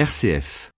RCF.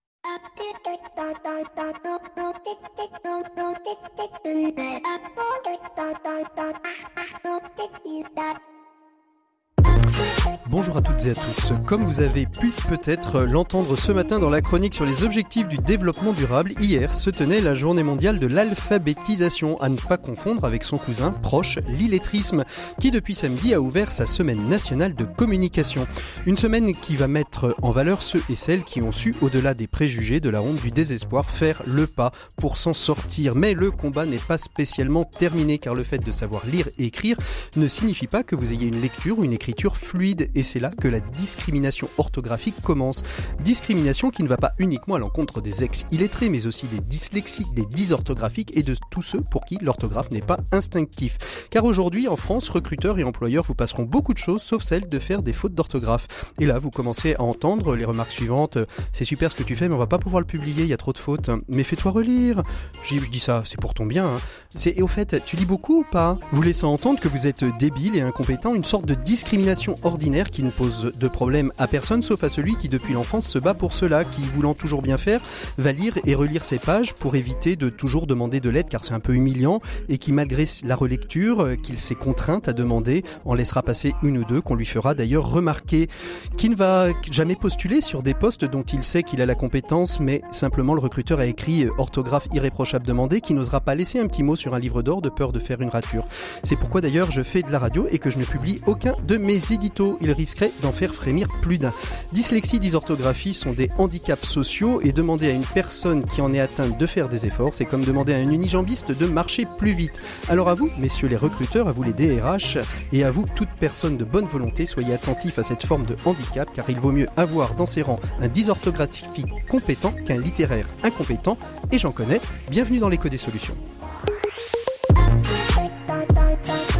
Bonjour à toutes et à tous. Comme vous avez pu peut-être l'entendre ce matin dans la chronique sur les objectifs du développement durable, hier se tenait la journée mondiale de l'alphabétisation, à ne pas confondre avec son cousin proche, l'illettrisme, qui depuis samedi a ouvert sa semaine nationale de communication. Une semaine qui va mettre en valeur ceux et celles qui ont su, au-delà des préjugés, de la honte, du désespoir, faire le pas pour s'en sortir. Mais le combat n'est pas spécialement terminé, car le fait de savoir lire et écrire ne signifie pas que vous ayez une lecture ou une écriture fluide et c'est là que la discrimination orthographique commence. Discrimination qui ne va pas uniquement à l'encontre des ex-illettrés, mais aussi des dyslexiques, des dysorthographiques et de tous ceux pour qui l'orthographe n'est pas instinctif. Car aujourd'hui, en France, recruteurs et employeurs vous passeront beaucoup de choses, sauf celle de faire des fautes d'orthographe. Et là, vous commencez à entendre les remarques suivantes. C'est super ce que tu fais, mais on va pas pouvoir le publier, il y a trop de fautes. Mais fais-toi relire. Je dis ça, c'est pour ton bien. Hein. Et au fait, tu lis beaucoup ou pas? Vous laissant entendre que vous êtes débile et incompétent, une sorte de discrimination ordinaire qui ne pose de problème à personne sauf à celui qui depuis l'enfance se bat pour cela, qui voulant toujours bien faire, va lire et relire ses pages pour éviter de toujours demander de l'aide car c'est un peu humiliant et qui malgré la relecture euh, qu'il s'est contrainte à demander en laissera passer une ou deux qu'on lui fera d'ailleurs remarquer, qui ne va jamais postuler sur des postes dont il sait qu'il a la compétence mais simplement le recruteur a écrit euh, orthographe irréprochable demandé qui n'osera pas laisser un petit mot sur un livre d'or de peur de faire une rature. C'est pourquoi d'ailleurs je fais de la radio et que je ne publie aucun de mes éditos. Risquerait d'en faire frémir plus d'un. Dyslexie, dysorthographie sont des handicaps sociaux et demander à une personne qui en est atteinte de faire des efforts, c'est comme demander à un unijambiste de marcher plus vite. Alors à vous, messieurs les recruteurs, à vous les DRH et à vous, toute personne de bonne volonté, soyez attentifs à cette forme de handicap car il vaut mieux avoir dans ses rangs un dysorthographique compétent qu'un littéraire incompétent et j'en connais. Bienvenue dans l'écho des solutions.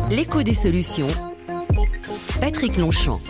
L'écho des solutions. Patrick Longchamp.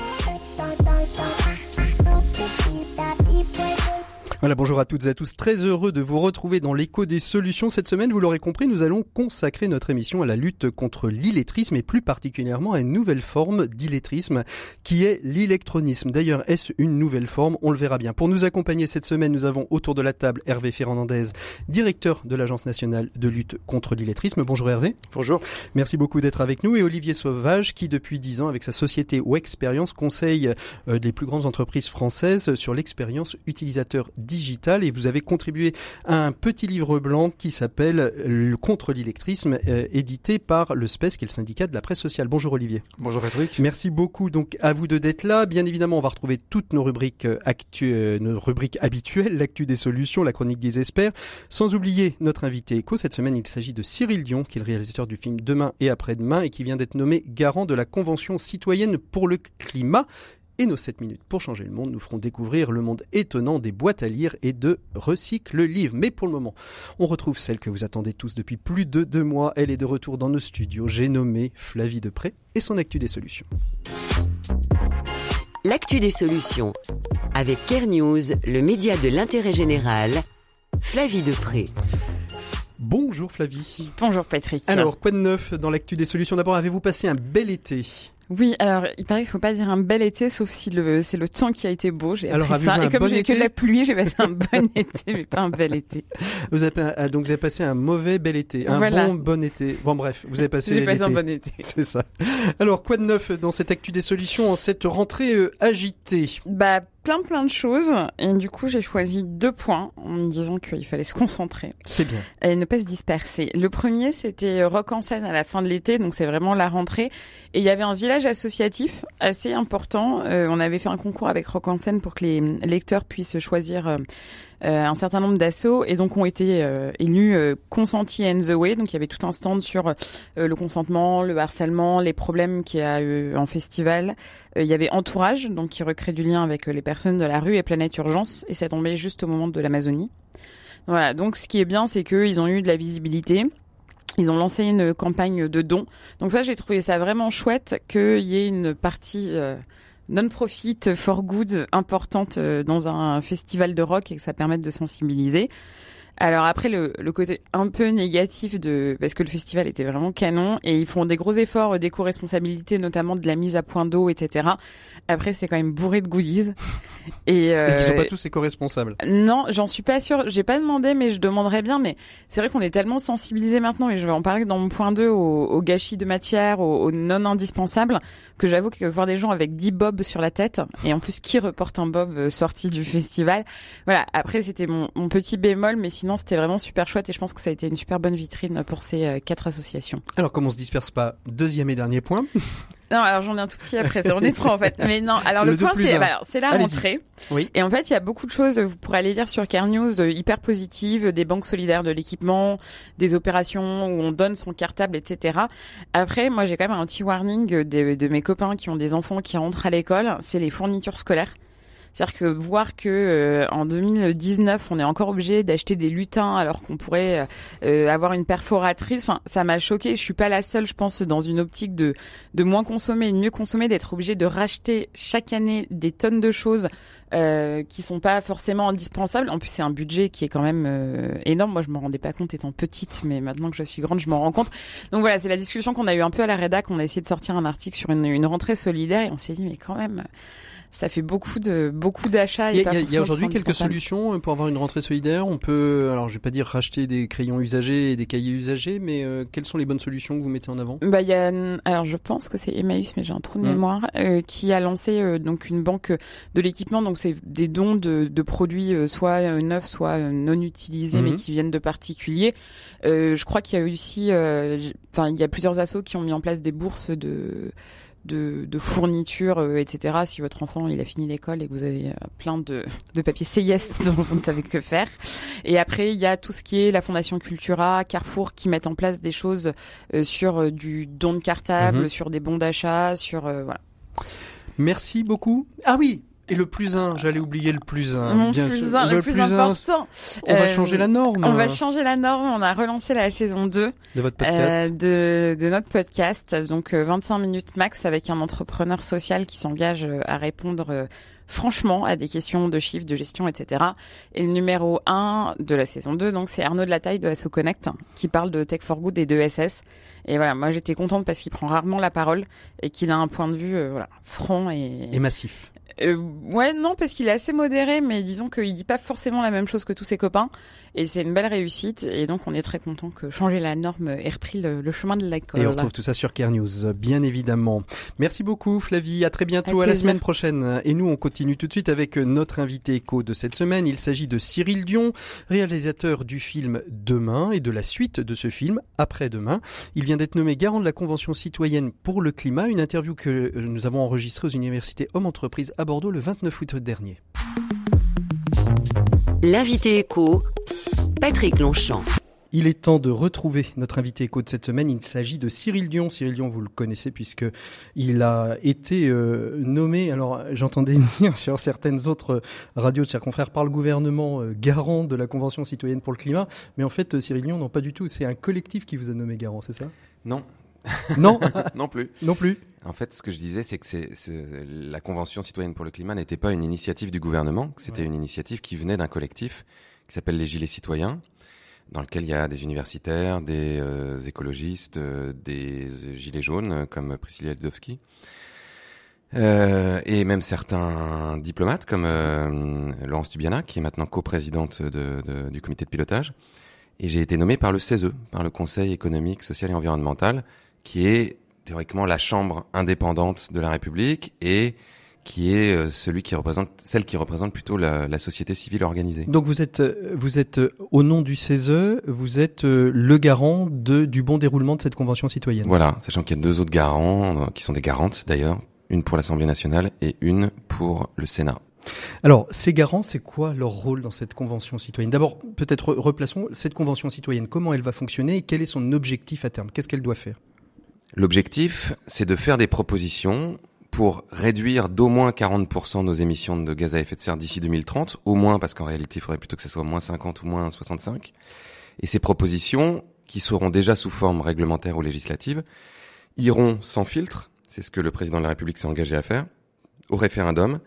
Voilà, bonjour à toutes et à tous. Très heureux de vous retrouver dans l'écho des solutions. Cette semaine, vous l'aurez compris, nous allons consacrer notre émission à la lutte contre l'illettrisme et plus particulièrement à une nouvelle forme d'illettrisme qui est l'électronisme. D'ailleurs, est-ce une nouvelle forme? On le verra bien. Pour nous accompagner cette semaine, nous avons autour de la table Hervé Fernandez, directeur de l'Agence nationale de lutte contre l'illettrisme. Bonjour Hervé. Bonjour. Merci beaucoup d'être avec nous et Olivier Sauvage qui depuis dix ans avec sa société Wexperience conseille euh, des plus grandes entreprises françaises sur l'expérience utilisateur digital et vous avez contribué à un petit livre blanc qui s'appelle Contre l'illettrisme, euh, édité par le SPES, qui est le syndicat de la presse sociale. Bonjour Olivier. Bonjour Patrick. Merci beaucoup donc à vous deux d'être là. Bien évidemment, on va retrouver toutes nos rubriques euh, actu euh, nos rubriques habituelles, l'actu des solutions, la chronique des experts, sans oublier notre invité éco. Cette semaine, il s'agit de Cyril Dion, qui est le réalisateur du film Demain et après-demain et qui vient d'être nommé garant de la Convention citoyenne pour le climat et nos 7 minutes pour changer le monde nous feront découvrir le monde étonnant des boîtes à lire et de recycle livre. Mais pour le moment, on retrouve celle que vous attendez tous depuis plus de deux mois. Elle est de retour dans nos studios. J'ai nommé Flavie Depré et son Actu des solutions. L'actu des solutions. Avec Care News, le média de l'intérêt général. Flavie Depré. Bonjour Flavie. Bonjour Patrick. Alors, quoi de neuf dans l'actu des solutions? D'abord, avez-vous passé un bel été? Oui, alors il paraît qu'il faut pas dire un bel été, sauf si le c'est le temps qui a été beau. J'ai alors, ça. Et comme bon j'ai que la pluie, j'ai passé un bon été, mais pas un bel été. Vous avez ah, donc vous avez passé un mauvais bel été, un voilà. bon bon été. Bon bref, vous avez passé. J'ai passé un bon été. C'est ça. Alors quoi de neuf dans cette actu des solutions en cette rentrée euh, agitée? Bah plein plein de choses et du coup j'ai choisi deux points en me disant qu'il fallait se concentrer. C'est bien. Et ne pas se disperser. Le premier c'était Rock en scène à la fin de l'été, donc c'est vraiment la rentrée et il y avait un village associatif assez important. Euh, on avait fait un concours avec Rock en scène pour que les lecteurs puissent choisir euh, un certain nombre d'assauts et donc ont été euh, élus euh, consentis and the way. Donc il y avait tout un stand sur euh, le consentement, le harcèlement, les problèmes qu'il y a eu en festival. il y avait Entourage, donc qui recrée du lien avec les personnes de la rue et Planète Urgence et ça tombait juste au moment de l'Amazonie. Voilà, donc ce qui est bien, c'est qu'ils ont eu de la visibilité. Ils ont lancé une campagne de dons. Donc ça, j'ai trouvé ça vraiment chouette qu'il y ait une partie euh, non-profit for good importante euh, dans un festival de rock et que ça permette de sensibiliser. Alors après le, le côté un peu négatif de parce que le festival était vraiment canon et ils font des gros efforts d'éco-responsabilité notamment de la mise à point d'eau etc. Après c'est quand même bourré de goodies et, euh, et qui sont pas tous éco-responsables. Non, j'en suis pas sûre. J'ai pas demandé mais je demanderais bien. Mais c'est vrai qu'on est tellement sensibilisé maintenant et je vais en parler dans mon point 2 au, au gâchis de matière, au, au non indispensable que j'avoue que voir des gens avec 10 bobs sur la tête et en plus qui reporte un bob euh, sorti du festival. Voilà. Après c'était mon, mon petit bémol mais sinon c'était vraiment super chouette et je pense que ça a été une super bonne vitrine pour ces euh, quatre associations. Alors comme on se disperse pas, deuxième et dernier point. Non, alors j'en ai un tout petit après, on est trois en fait. Mais non, alors le, point c'est bah, c'est la rentrée. Oui. Et en fait, il y a beaucoup de choses, vous pourrez aller lire sur Care News, euh, hyper positives, des banques solidaires de l'équipement, des opérations où on donne son cartable, etc. Après, moi j'ai quand même un petit warning de, de mes copains qui ont des enfants qui rentrent à l'école, c'est les fournitures scolaires. C'est-à-dire que voir que euh, en 2019, on est encore obligé d'acheter des lutins alors qu'on pourrait euh, euh, avoir une perforatrice, ça m'a choqué. Je suis pas la seule, je pense, dans une optique de de moins consommer et de mieux consommer, d'être obligé de racheter chaque année des tonnes de choses euh, qui sont pas forcément indispensables. En plus, c'est un budget qui est quand même énorme. Moi, je me rendais pas compte étant petite, mais maintenant que je suis grande, je m'en rends compte. Donc voilà, c'est la discussion qu'on a eu un peu à la rédac. On a essayé de sortir un article sur une, une rentrée solidaire et on s'est dit, mais quand même ça fait beaucoup de beaucoup d'achats. Il y a, a aujourd'hui quelques solutions pour avoir une rentrée solidaire? On peut, alors je vais pas dire racheter des crayons usagés et des cahiers usagés, mais euh, quelles sont les bonnes solutions que vous mettez en avant? Bah il y a, alors je pense que c'est Emmaüs, mais j'ai un trou de mmh. mémoire, euh, qui a lancé euh, donc une banque de l'équipement. Donc c'est des dons de, de produits soit neufs, soit non utilisés, mais mmh. qui viennent de particuliers. je crois qu'il y a aussi, enfin il y a plusieurs assos qui ont mis en place des bourses de de, de fournitures, euh, etc. Si votre enfant il a fini l'école et que vous avez euh, plein de, de papiers CIS dont vous ne savez que faire. Et après il y a tout ce qui est la Fondation Cultura, Carrefour qui mettent en place des choses euh, sur du don de cartable, mhm. sur des bons d'achat, sur voilà. Merci beaucoup. Ah oui, et le plus un, j'allais oublier le plus un. Mon Bien plus un, le, plus, important. on va changer la norme. On va changer la norme. On a relancé la saison 2 de votre podcast. de, de, notre podcast. Donc 25 minutes max avec un entrepreneur social qui s'engage à répondre franchement à des questions de chiffres, de gestion, etc. Et le numéro 1 de la saison 2, donc c'est Arnaud de la Taille de SO Connect qui parle de Tech for Good et de SS. Et voilà, moi j'étais contente parce qu'il prend rarement la parole et qu'il a un point de vue voilà, franc et, et massif. Euh, ouais, non, parce qu'il est assez modéré, mais disons qu'il dit pas forcément la même chose que tous ses copains. Et c'est une belle réussite. Et donc, on est très content que changer la norme ait repris le, chemin de l'école. Et on retrouve tout ça sur Care News, bien évidemment. Merci beaucoup, Flavie. À très bientôt, à la semaine prochaine. Et nous, on continue tout de suite avec notre invité écho de cette semaine. Il s'agit de Cyril Dion, réalisateur du film Demain et de la suite de ce film, Après-demain. Il vient d'être nommé garant de la Convention citoyenne pour le climat, une interview que nous avons enregistrée aux universités Homme Entreprise à Bordeaux le 29 août dernier. L'invité écho, Patrick Longchamp. Il est temps de retrouver notre invité écho de cette semaine. Il s'agit de Cyril Dion. Cyril Dion, vous le connaissez puisque il a été euh, nommé. Alors, j'entendais dire sur certaines autres radios de chers confrères par le gouvernement euh, garant de la Convention citoyenne pour le climat. Mais en fait, Cyril Dion, non, pas du tout. C'est un collectif qui vous a nommé garant, c'est ça? Non. Non. non plus. Non plus. En fait, ce que je disais, c'est que la Convention citoyenne pour le climat n'était pas une initiative du gouvernement, c'était une initiative qui venait d'un collectif qui s'appelle les Gilets citoyens, dans lequel il y a des universitaires, des euh, écologistes, euh, des Gilets jaunes comme Priscilla Ludowski, euh, et même certains diplomates comme Laurence Dubiana, qui est maintenant coprésidente de, de, du comité de pilotage. Et j'ai été nommé par le CESE, par le Conseil économique, social et environnemental, qui est théoriquement la chambre indépendante de la République et qui est euh, celui qui représente celle qui représente plutôt la, la société civile organisée. Donc vous êtes euh, vous êtes euh, au nom du CESE, vous êtes le garant de du bon déroulement de cette convention citoyenne. Voilà, sachant qu'il y a deux autres garants qui sont des garantes d'ailleurs, une pour l'Assemblée nationale et une pour le Sénat. Alors, ces garants, c'est quoi leur rôle dans cette convention citoyenne? D'abord, peut-être replaçons cette convention citoyenne. Comment elle va fonctionner et quel est son objectif à terme? Qu'est-ce qu'elle doit faire? L'objectif, c'est de faire des propositions pour réduire d'au moins 40% nos émissions de gaz à effet de serre d'ici 2030, au moins parce qu'en réalité, il faudrait plutôt que ce soit moins 50 ou moins 65. Et ces propositions, qui seront déjà sous forme réglementaire ou législative, iront sans filtre, c'est ce que le président de la République s'est engagé à faire, au référendum,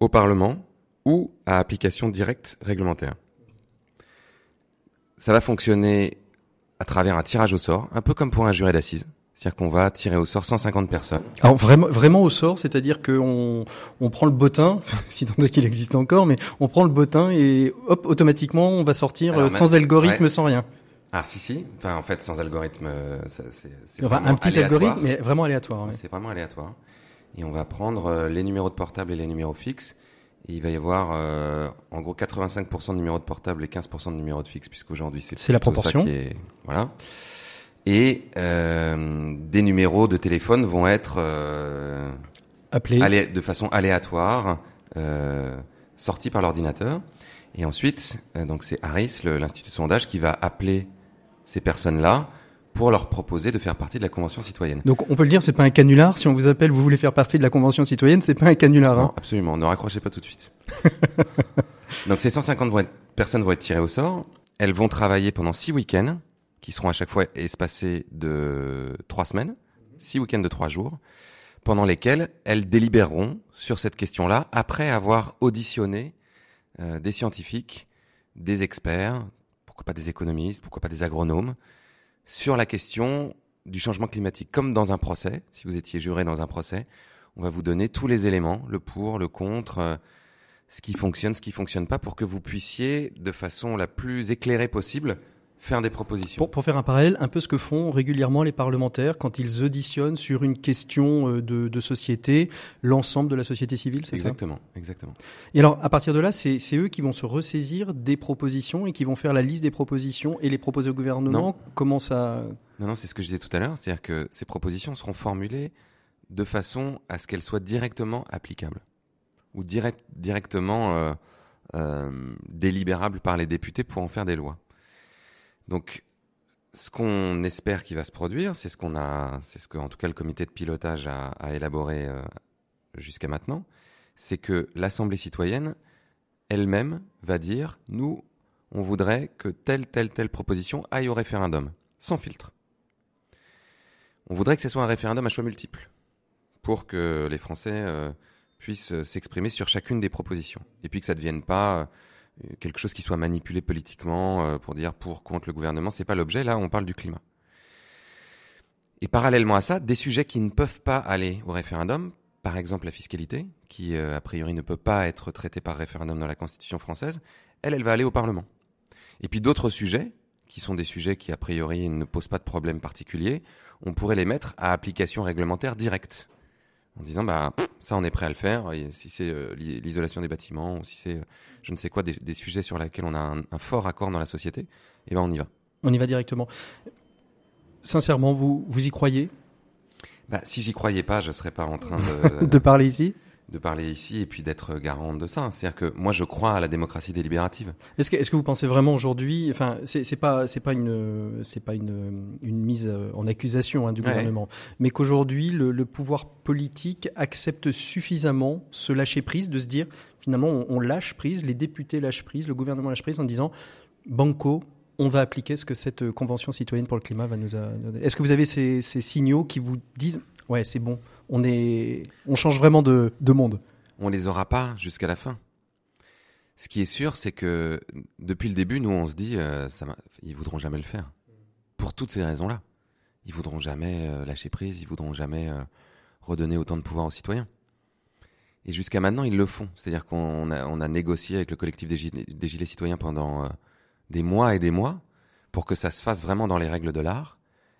au Parlement ou à application directe réglementaire. ça va fonctionner à travers un tirage au sort, un peu comme pour un jury d'assises. C'est-à-dire qu'on va tirer au sort 150 personnes. Alors vraiment, vraiment au sort, c'est-à-dire qu'on on prend le bottin, si tant est qu'il existe encore, mais on prend le bottin et hop, automatiquement, on va sortir Alors, sans même- algorithme, ouais. sans rien. Ah si si. Enfin en fait sans algorithme, euh, c'est Enfin, un petit aléatoire. algorithme, mais vraiment aléatoire. ouais. C'est vraiment aléatoire. Et on va prendre euh, les numéros de portable et les numéros fixes. Et il va y avoir euh, en gros 85% de numéros de portable et 15% de numéros de fixe, puisqu'aujourd'hui c'est C'est la plutôt ça proportion. qui est voilà. Et euh, des numéros de téléphone vont être euh, Appelé. alé- de façon aléatoire euh, sortis par l'ordinateur. Et ensuite, euh, donc c'est Harris, l'institut de sondage, qui va appeler ces personnes-là pour leur proposer de faire partie de la convention citoyenne. Donc on peut le dire, c'est pas un canular. Si on vous appelle, vous voulez faire partie de la convention citoyenne, c'est pas un canular. Non, Hein. absolument. Ne raccrochez pas tout de suite. Donc ces 150 vont être- personnes vont être tirées au sort. Elles vont travailler pendant six week-ends, qui seront à chaque fois espacés de trois semaines, six week-ends de trois jours, pendant lesquels elles délibéreront sur cette question-là après avoir auditionné euh, des scientifiques, des experts, pourquoi pas des économistes, pourquoi pas des agronomes, sur la question du changement climatique. Comme dans un procès, si vous étiez juré dans un procès, on va vous donner tous les éléments, le pour, le contre, euh, ce qui fonctionne, ce qui fonctionne pas, pour que vous puissiez, de façon la plus éclairée possible, faire des propositions. Pour, pour faire un parallèle, un peu ce que font régulièrement les parlementaires quand ils auditionnent sur une question euh, de, de société l'ensemble de la société civile, c'est ça? Exactement, exactement. Et alors, à partir de là, c'est c'est eux qui vont se ressaisir des propositions et qui vont faire la liste des propositions et les proposer au gouvernement? Non. Comment ça? Non, non, c'est ce que je disais tout à l'heure, c'est-à-dire que ces propositions seront formulées de façon à ce qu'elles soient directement applicables ou direct, directement euh, euh, délibérables par les députés pour en faire des lois. Donc, ce qu'on espère qui va se produire, c'est ce qu'on a, c'est ce que, tout cas, le comité de pilotage a, élaboré euh, jusqu'à maintenant, c'est que l'Assemblée citoyenne elle-même va dire, nous, on voudrait que telle, telle, telle proposition aille au référendum, sans filtre. On voudrait que ce soit un référendum à choix multiples, pour que les Français euh, puissent s'exprimer sur chacune des propositions, et puis que ça ne devienne pas quelque chose qui soit manipulé politiquement euh, pour dire pour, contre le gouvernement. C'est pas l'objet. Là, on parle du climat. Et parallèlement à ça, des sujets qui ne peuvent pas aller au référendum, par exemple la fiscalité, qui euh, a priori ne peut pas être traitée par référendum dans la Constitution française, elle, elle va aller au Parlement. Et puis d'autres sujets, qui sont des sujets qui a priori ne posent pas de problème particulier, on pourrait les mettre à application réglementaire directe. En disant, bah, ça on est prêt à le faire, et si c'est euh, l'i- l'isolation des bâtiments, ou si c'est, euh, je ne sais quoi, des, des sujets sur lesquels on a un, un fort accord dans la société, et ben on y va. On y va directement. Sincèrement, vous, vous y croyez? Bah, si j'y croyais pas, je serais pas en train de, de parler ici? De parler ici et puis d'être garant de ça. C'est-à-dire que moi, je crois à la démocratie délibérative. Est-ce que, est-ce que vous pensez vraiment aujourd'hui, enfin, c'est c'est pas, c'est pas une, c'est pas une, une mise en accusation hein, du Ouais. gouvernement, mais qu'aujourd'hui le, le pouvoir politique accepte suffisamment ce lâcher prise, de se dire finalement on, on lâche prise, les députés lâchent prise, le gouvernement lâche prise en disant banco, on va appliquer ce que cette convention citoyenne pour le climat va nous. a- Est-ce que vous avez ces, ces signaux qui vous disent ouais c'est bon, on est, on change vraiment de, de monde. On les aura pas jusqu'à la fin. Ce qui est sûr, c'est que depuis le début, nous, on se dit, euh, ça ils voudront jamais le faire. Pour toutes ces raisons-là. Ils voudront jamais euh, lâcher prise, ils voudront jamais euh, redonner autant de pouvoir aux citoyens. Et jusqu'à maintenant, ils le font. C'est-à-dire qu'on a, négocié avec le collectif des gilets, des gilets citoyens pendant euh, des mois et des mois pour que ça se fasse vraiment dans les règles de l'art,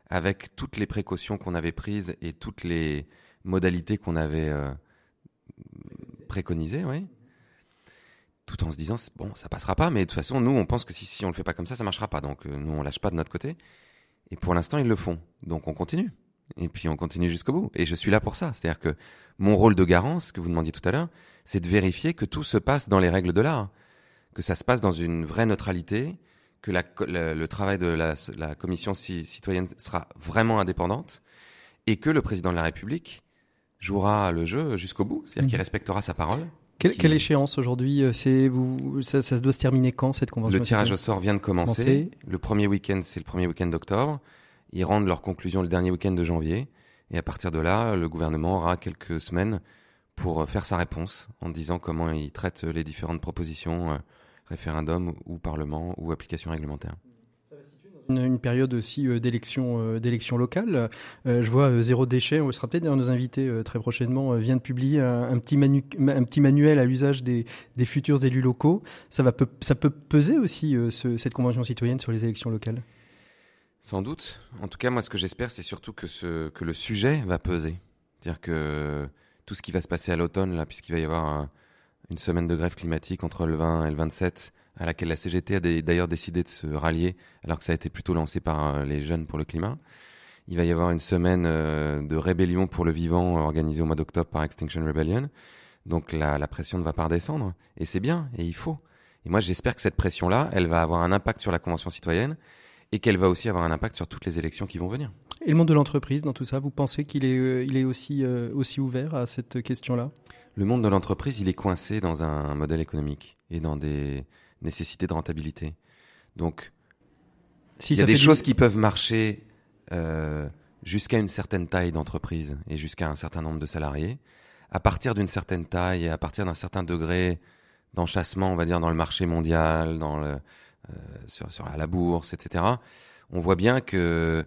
avec toutes les précautions qu'on avait prises et toutes les modalités qu'on avait euh, préconisées, oui. Tout en se disant, bon, ça passera pas, mais de toute façon, nous, on pense que si, si on le fait pas comme ça, ça marchera pas. Donc, euh, nous, on lâche pas de notre côté. Et pour l'instant, ils le font. Donc, on continue. Et puis, on continue jusqu'au bout. Et je suis là pour ça. C'est-à-dire que mon rôle de garant, ce que vous demandiez tout à l'heure, c'est de vérifier que tout se passe dans les règles de l'art. Que ça se passe dans une vraie neutralité, que le, travail de la, commission ci- citoyenne sera vraiment indépendante, et que le président de la République jouera le jeu jusqu'au bout. C'est-à-dire qu'il Mhm. respectera sa parole. Quelle, échéance aujourd'hui euh, C'est vous, ça, ça doit se terminer quand cette convention Le tirage au sort vient de commencer. Commencer. Le premier week-end, c'est le premier week-end d'octobre. Ils rendent leur conclusion le dernier week-end de janvier. Et à partir de là, le gouvernement aura quelques semaines pour euh, faire sa réponse en disant comment il traite les différentes propositions, euh, référendum ou parlement ou application réglementaire. Une, période aussi euh, d'élection euh, d'élection locale. Euh, je vois Zéro Déchet, on sera peut-être nos invités très prochainement, vient de publier un, petit, un petit manuel à l'usage des, des futurs élus locaux. Ça, va, ça peut peser aussi cette convention citoyenne sur les élections locales? Sans doute. En tout cas, moi, ce que j'espère, c'est surtout que, ce, que le sujet va peser. C'est-à-dire que tout ce qui va se passer à l'automne, là, puisqu'il va y avoir une semaine de grève climatique entre le 20 et le 27, à laquelle la CGT a d'ailleurs décidé de se rallier, alors que ça a été plutôt lancé par euh, les jeunes pour le climat. Il va y avoir une semaine euh, de rébellion pour le vivant organisée au mois d'octobre par Extinction Rebellion. Donc la, la, pression ne va pas redescendre. Et c'est bien, et il faut. Et moi j'espère que cette pression-là, elle va avoir un impact sur la Convention citoyenne et qu'elle va aussi avoir un impact sur toutes les élections qui vont venir. Et le monde de l'entreprise dans tout ça, vous pensez qu'il est, euh, il est aussi, aussi ouvert à cette question-là? Le monde de l'entreprise, il est coincé dans un modèle économique et dans des, nécessité de rentabilité. Donc, il y a des choses qui peuvent marcher euh, jusqu'à une certaine taille d'entreprise et jusqu'à un certain nombre de salariés. À partir d'une certaine taille et à partir d'un certain degré d'enchassement, on va dire, dans le marché mondial, dans le, euh, sur, sur la bourse, etc., on voit bien que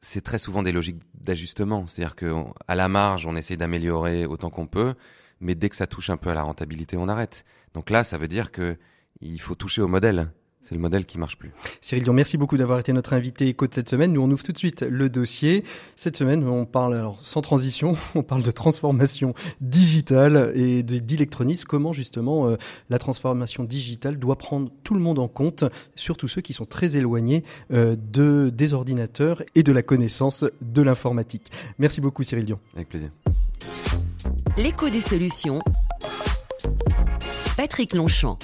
c'est très souvent des logiques d'ajustement. C'est-à-dire qu'à la marge, on essaie d'améliorer autant qu'on peut, mais dès que ça touche un peu à la rentabilité, on arrête. Donc là, ça veut dire que il faut toucher au modèle. C'est le modèle qui marche plus. Cyril Dion, merci beaucoup d'avoir été notre invité éco de cette semaine. Nous, on ouvre tout de suite le dossier. Cette semaine, on parle, alors, sans transition, on parle de transformation digitale et d'électronisme. Comment, justement, euh, la transformation digitale doit prendre tout le monde en compte, surtout ceux qui sont très éloignés euh, de, des ordinateurs et de la connaissance de l'informatique. Merci beaucoup, Cyril Dion. Avec plaisir. L'écho des solutions. Patrick Longchamp.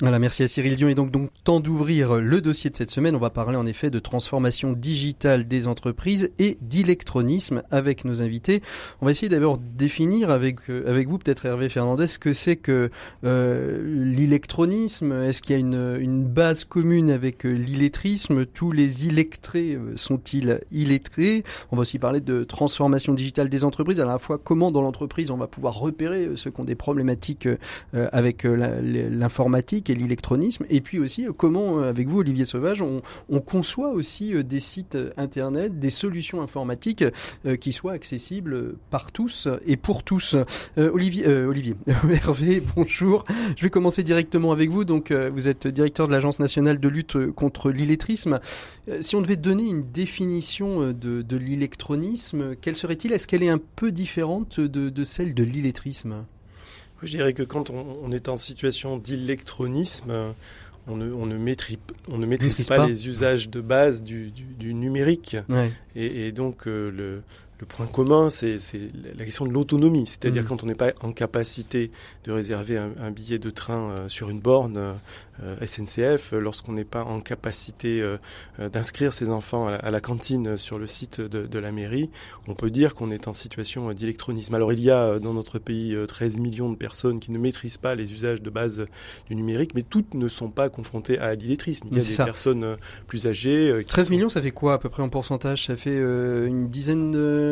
Voilà, merci à Cyril Dion. Et donc, donc temps d'ouvrir le dossier de cette semaine. On va parler en effet de transformation digitale des entreprises et d'électronisme avec nos invités. On va essayer d'abord définir avec euh, avec vous, peut-être Hervé Fernandez, ce que c'est que euh, l'électronisme. Est-ce qu'il y a une, une base commune avec euh, l'illettrisme? Tous les illettrés euh, sont-ils illettrés? On va aussi parler de transformation digitale des entreprises. À la fois, comment dans l'entreprise on va pouvoir repérer ceux qui ont des problématiques avec l'informatique et l'électronisme. Et puis aussi, euh, comment, euh, avec vous, Olivier Sauvage, on, conçoit aussi euh, des sites Internet, des solutions informatiques qui soient accessibles par tous et pour tous. Olivier, Olivier, Hervé, bonjour. Je vais commencer directement avec vous. Donc, vous êtes directeur de l'Agence nationale de lutte contre l'illettrisme. si on devait donner une définition de, l'électronisme, quelle serait-il? Est-ce qu'elle est un peu différente de celle de l'illettrisme? Je dirais que quand on, est en situation d'électronisme, on ne, on, ne maîtrise, on ne maîtrise, pas, les usages de base du, du, numérique. Et, et, donc, euh, le, le point commun, c'est la question de l'autonomie. C'est-à-dire mmh. quand on n'est pas en capacité de réserver un, un billet de train euh, sur une borne, euh, SNCF, lorsqu'on n'est pas en capacité euh, euh, d'inscrire ses enfants à la, cantine sur le site de, la mairie, on peut dire qu'on est en situation d'électronisme. Alors il y a dans notre pays 13 millions de personnes qui ne maîtrisent pas les usages de base du numérique, mais toutes ne sont pas confrontées à l'illettrisme. Il y a des personnes plus âgées. 13 millions, ça fait quoi à peu près en pourcentage? Ça fait une dizaine de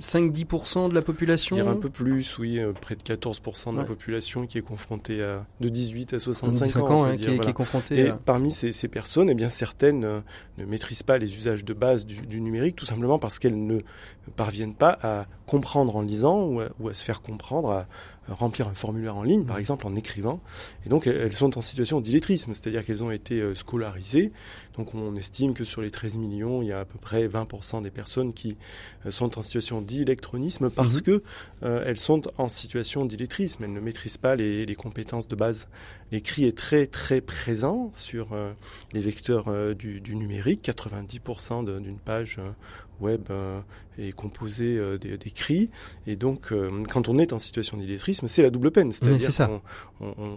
5-10% de la population Dire un peu plus, oui, euh, près de 14% de la population qui est confrontée à de 18 à 65 ans. Hein, qui, est, confrontée. Et parmi ces, ces, personnes, eh bien certaines euh, ne maîtrisent pas les usages de base du, du numérique, tout simplement parce qu'elles ne parviennent pas à comprendre en lisant ou à, ou à se faire comprendre, à, remplir un formulaire en ligne, par mmh. exemple en écrivant. Et donc elles sont en situation d'illettrisme, c'est-à-dire qu'elles ont été euh, scolarisées. Donc on estime que sur les 13 millions, il y a à peu près 20% des personnes qui euh, sont en situation d'électronisme parce mmh. que euh, elles sont en situation d'illettrisme. Elles ne maîtrisent pas les, les compétences de base. L'écrit est très très présent sur les vecteurs du, du, numérique. 90% d'une page web euh, est composé euh, d'écrits. Et donc, euh, quand on est en situation d'illettrisme, c'est la double peine. C'est-à-dire qu'on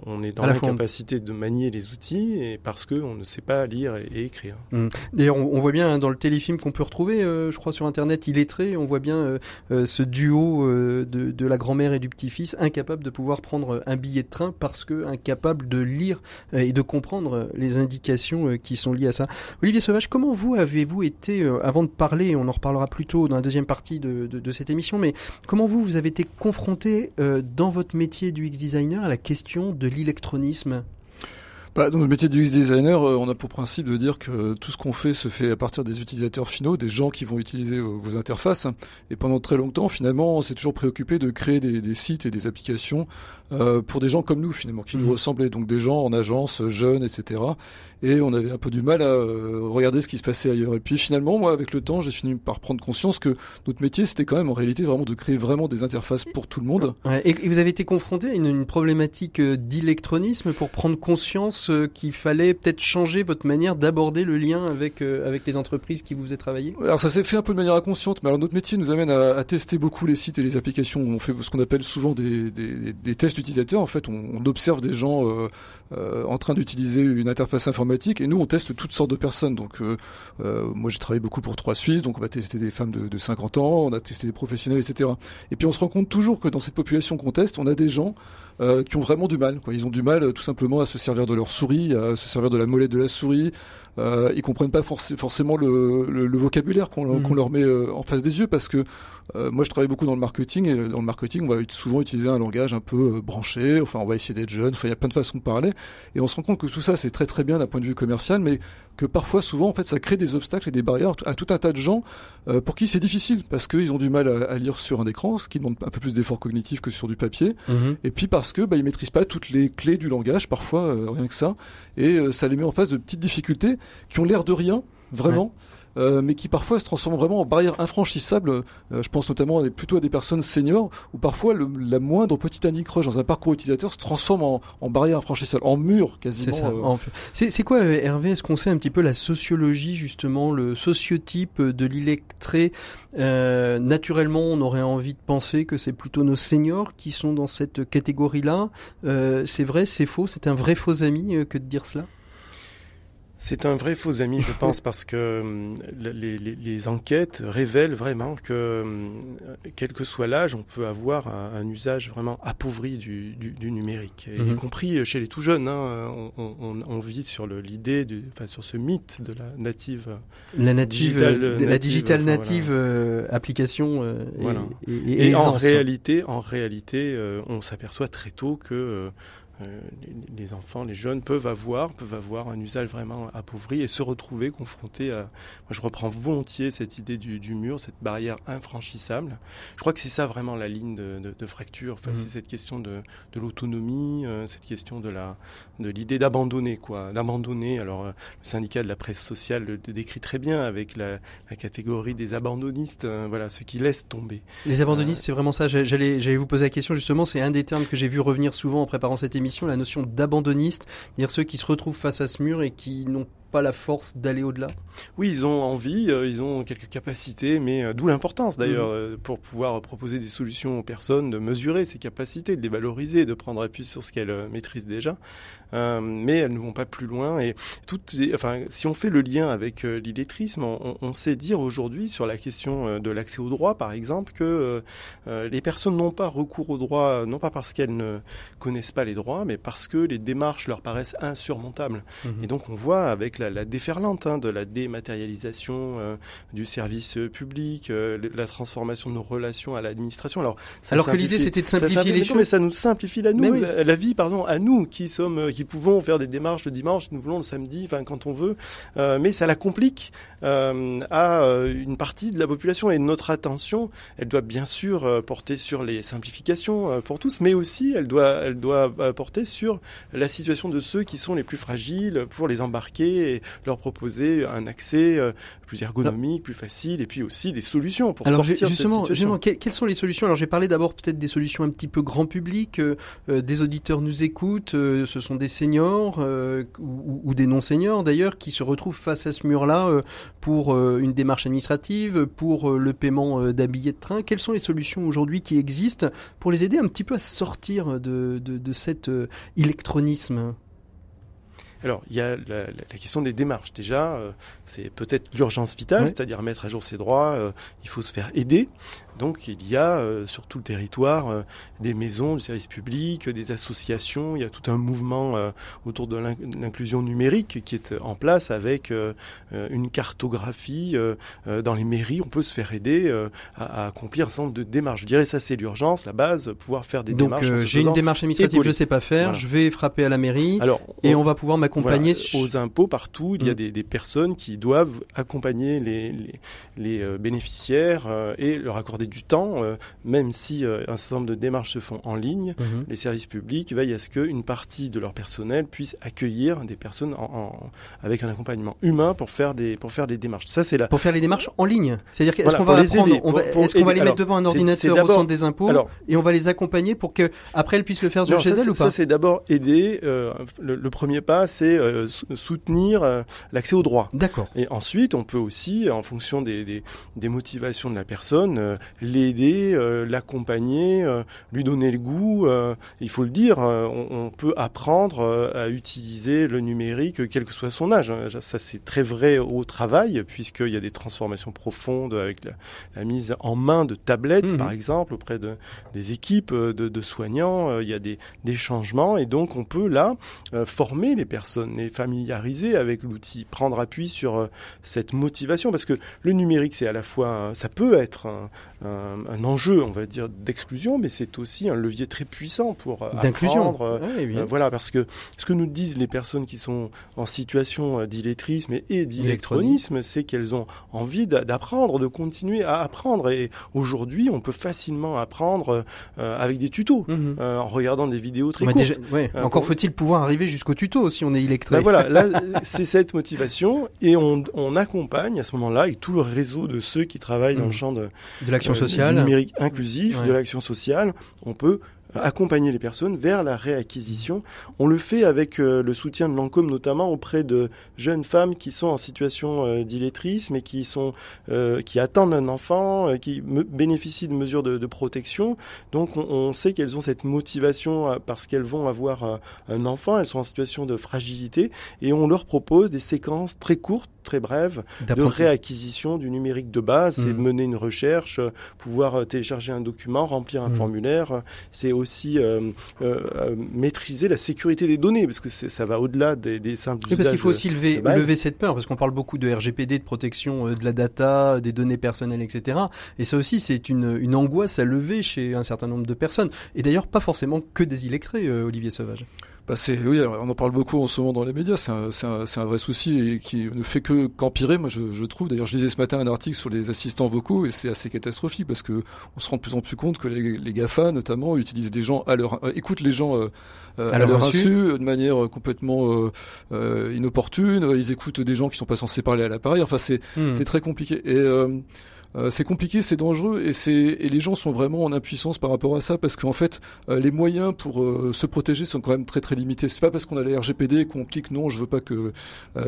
on, est dans l'incapacité de manier les outils et parce qu'on ne sait pas lire et, écrire. Mmh. D'ailleurs, on, voit bien hein, dans le téléfilm qu'on peut retrouver, je crois, sur Internet, illettré, on voit bien ce duo de, de, la grand-mère et du petit-fils incapable de pouvoir prendre un billet de train parce que incapable de lire et de comprendre les indications qui sont liées à ça. Olivier Sauvage, comment vous avez-vous été, avant de parler, on en reparlera plus tôt dans la deuxième partie de, de, de cette émission, mais comment vous, vous avez été confronté euh, dans votre métier du X-Designer à la question de l'électronisme? Bah, Dans le métier du UX designer, euh, on a pour principe de dire que tout ce qu'on fait se fait à partir des utilisateurs finaux, des gens qui vont utiliser euh, vos interfaces. Et pendant très longtemps, finalement, on s'est toujours préoccupé de créer des, des sites et des applications euh, pour des gens comme nous, finalement, qui nous mmh. ressemblaient. Donc des gens en agence, jeunes, etc. Et on avait un peu du mal à euh, regarder ce qui se passait ailleurs. Et puis finalement, moi, avec le temps, j'ai fini par prendre conscience que notre métier, c'était quand même en réalité vraiment de créer vraiment des interfaces pour tout le monde. Ouais, et, vous avez été confronté à une, une problématique d'électronisme pour prendre conscience euh, qu'il fallait peut-être changer votre manière d'aborder le lien avec euh, avec les entreprises qui vous faisaient travailler? Alors ça s'est fait un peu de manière inconsciente, mais alors notre métier nous amène à, à tester beaucoup les sites et les applications. On fait ce qu'on appelle souvent des, des, des tests utilisateurs. En fait, on, on observe des gens euh, euh, en train d'utiliser une interface informatique et nous on teste toutes sortes de personnes. Donc euh, moi j'ai travaillé beaucoup pour Trois Suisses, donc on va tester des femmes de, de 50 ans, on a testé des professionnels, etc. Et puis on se rend compte toujours que dans cette population qu'on teste, on a des gens euh, qui ont vraiment du mal. Quoi. Ils ont du mal tout simplement à se servir de leur souris, à se servir de la molette de la souris. Euh, ils comprennent pas forcément le, le, le vocabulaire qu'on mmh. leur met euh, en face des yeux parce que euh, moi je travaille beaucoup dans le marketing et dans le marketing on va souvent utiliser un langage un peu branché. Enfin on va essayer d'être jeune. Enfin il y a plein de façons de parler et on se rend compte que tout ça c'est très très bien d'un point de vue commercial, mais que parfois souvent en fait ça crée des obstacles et des barrières à tout un tas de gens pour qui c'est difficile parce qu'ils ont du mal à, à, lire sur un écran, ce qui demande un peu plus d'effort cognitif que sur du papier. Mmh. Et puis parce que bah, ils maîtrisent pas toutes les clés du langage, parfois euh, rien que ça, et euh, ça les met en face de petites difficultés qui ont l'air de rien, vraiment. Euh, mais qui parfois se transforment vraiment en barrières infranchissables. Euh, je pense notamment à, plutôt à des personnes seniors, où parfois le, la moindre petite anicroche dans un parcours utilisateur se transforme en, en barrière infranchissable, en mur quasiment. C'est C'est quoi, Hervé Est-ce qu'on sait un petit peu la sociologie, justement, le sociotype de l'illettré? Euh, naturellement, on aurait envie de penser que c'est plutôt nos seniors qui sont dans cette catégorie-là. Euh, c'est vrai, c'est faux, c'est un vrai faux ami euh, que de dire cela? C'est un vrai faux ami, je pense, parce que euh, les, les, les, enquêtes révèlent vraiment que, euh, quel que soit l'âge, on peut avoir un, un, usage vraiment appauvri du, du, du numérique, y mhm. compris chez les tout jeunes. Hein, on, on, on, vit sur l'idée, enfin sur ce mythe de la native, la native, digital, native, la digital native voilà. euh, application. Euh, voilà. Et, et, et en réalité, en réalité, on s'aperçoit très tôt que euh, les, enfants, les jeunes peuvent avoir, peuvent avoir un usage vraiment appauvri et se retrouver confrontés à. Moi, je reprends volontiers cette idée du, du mur, cette barrière infranchissable. Je crois que c'est ça vraiment la ligne de, de, de fracture. Enfin, mmh. c'est cette question de, de l'autonomie, euh, cette question de la, de l'idée d'abandonner, quoi, d'abandonner. Alors, euh, le syndicat de la presse sociale le, le décrit très bien avec la, la catégorie des abandonnistes. Euh, voilà, ceux qui laissent tomber. Les abandonnistes, c'est vraiment ça. J'allais, j'allais vous poser la question justement. C'est un des termes que j'ai vu revenir souvent en préparant cette émission la notion d'abandonniste, dire ceux qui se retrouvent face à ce mur et qui n'ont pas la force d'aller au-delà? Oui, ils ont envie, euh, ils ont quelques capacités, mais euh, d'où l'importance d'ailleurs, mmh. euh, pour pouvoir proposer des solutions aux personnes, de mesurer ces capacités, de les valoriser, de prendre appui sur ce qu'elles euh, maîtrisent déjà. Euh, mais elles ne vont pas plus loin. Et toutes les, enfin, si on fait le lien avec l'illettrisme, on, on, sait dire aujourd'hui sur la question de l'accès au droit, par exemple, que les personnes n'ont pas recours au droit, non pas parce qu'elles ne connaissent pas les droits, mais parce que les démarches leur paraissent insurmontables. Mmh. Et donc on voit avec la la, la déferlante hein, de la dématérialisation euh, du service public, euh, la transformation de nos relations à l'administration. Alors, alors que l'idée c'était de simplifier les choses, mais ça nous simplifie la, nous, oui. la, la, vie, pardon, à nous qui sommes, euh, qui pouvons faire des démarches le dimanche, nous voulons le samedi, enfin quand on veut, euh, mais ça la complique euh, à une partie de la population et notre attention, elle doit bien sûr porter sur les simplifications pour tous, mais aussi elle doit, elle doit porter sur la situation de ceux qui sont les plus fragiles pour les embarquer et leur proposer un accès euh, plus ergonomique, plus facile, et puis aussi des solutions pour alors sortir justement, de cette situation. Justement, quelles sont les solutions? Alors j'ai parlé d'abord peut-être des solutions un petit peu grand public, euh, euh, des auditeurs nous écoutent, euh, ce sont des seniors euh, ou, ou, des non-seniors d'ailleurs qui se retrouvent face à ce mur-là pour une démarche administrative, pour le paiement d'un billet de train. Quelles sont les solutions aujourd'hui qui existent pour les aider un petit peu à sortir de, de, de cet électronisme Alors, il y a la, la question des démarches. Déjà, c'est peut-être l'urgence vitale, c'est-à-dire mettre à jour ses droits. il faut se faire aider. Donc il y a euh, sur tout le territoire euh, des maisons du service public, des associations, il y a tout un mouvement euh, autour de l'inclusion numérique qui est en place avec une cartographie dans les mairies, on peut se faire aider à, accomplir un certain nombre de démarches. Je dirais ça c'est l'urgence, la base, pouvoir faire des démarches. Donc j'ai une démarche administrative, je sais pas faire, je vais frapper à la mairie Alors, et on, va pouvoir m'accompagner aux impôts partout, il y a mm. des, des, personnes qui doivent accompagner les, les, les bénéficiaires et leur accorder du temps, euh, même si euh, un certain nombre de démarches se font en ligne, mhm. les services publics veillent à ce qu'une partie de leur personnel puisse accueillir des personnes en, avec un accompagnement humain pour faire des pour faire des démarches. Ça c'est là. Pour faire les démarches en ligne. C'est-à-dire qu'est-ce qu'on va les est-ce qu'on va les mettre devant un ordinateur au centre des impôts et on va les accompagner pour que après elles puissent le faire chez elles ou pas Ça c'est d'abord aider. Euh, le, premier pas c'est soutenir l'accès aux droits. D'accord. Et ensuite on peut aussi en fonction des, des, des motivations de la personne l'aider, euh, l'accompagner, euh, lui donner le goût. Euh, il faut le dire, on, peut apprendre à utiliser le numérique, quel que soit son âge. Ça, c'est très vrai au travail, puisqu'il y a des transformations profondes avec la, mise en main de tablettes, mmh. par exemple, auprès de, des équipes de, soignants. il y a des, des, changements, et donc on peut là former les personnes, les familiariser avec l'outil, prendre appui sur cette motivation, parce que le numérique, c'est à la fois, ça peut être un, un, enjeu, on va dire, d'exclusion, mais c'est aussi un levier très puissant pour euh, apprendre. Euh, euh, voilà, parce que ce que nous disent les personnes qui sont en situation d'illettrisme et, d'électronisme, c'est qu'elles ont envie d'apprendre, de continuer à apprendre. Et aujourd'hui, on peut facilement apprendre avec des tutos, mhm. en regardant des vidéos très courtes. Encore faut-il pouvoir arriver jusqu'au tuto si on est illettré. Ben voilà, là, c'est cette motivation et on, on accompagne à ce moment-là avec tout le réseau de ceux qui travaillent dans le mhm. champ de, de l'action euh, sociale, numérique inclusif, de l'action sociale. On peut accompagner les personnes vers la réacquisition. On le fait avec euh, le soutien de l'ANCOM notamment auprès de jeunes femmes qui sont en situation euh, d'illettrisme et qui sont euh, qui attendent un enfant, qui bénéficient de mesures de, de protection. Donc on, on sait qu'elles ont cette motivation parce qu'elles vont avoir un enfant, elles sont en situation de fragilité et on leur propose des séquences très courtes très brèves de réacquisition du numérique de base, c'est mmh. mener une recherche, pouvoir télécharger un document, remplir un mmh. formulaire, c'est aussi euh, euh, maîtriser la sécurité des données, parce que ça va au-delà des, des simples. Oui, parce qu'il faut aussi lever, lever cette peur, parce qu'on parle beaucoup de RGPD, de protection euh, de la data, des données personnelles, etc. Et ça aussi, c'est une, une angoisse à lever chez un certain nombre de personnes. Et d'ailleurs, pas forcément que des illettrés, Olivier Sauvage. Bah c'est oui, on en parle beaucoup en ce moment dans les médias. C'est un, un, un, vrai souci et qui ne fait que qu'empirer. Moi, je, je trouve. D'ailleurs, je lisais ce matin un article sur les assistants vocaux et c'est assez catastrophique parce que on se rend de plus en plus compte que les, les Gafa, notamment, utilisent des gens à leur, euh, écoutent les gens euh, euh, à, leur insu, de manière complètement inopportune. Ils écoutent des gens qui sont pas censés parler à l'appareil. Enfin, c'est hmm. c'est très compliqué. Et euh, c'est compliqué, c'est dangereux et c'est et les gens sont vraiment en impuissance par rapport à ça parce qu'en fait euh, les moyens pour euh, se protéger sont quand même très très limités. C'est pas parce qu'on a la RGPD qu'on clique non, je veux pas que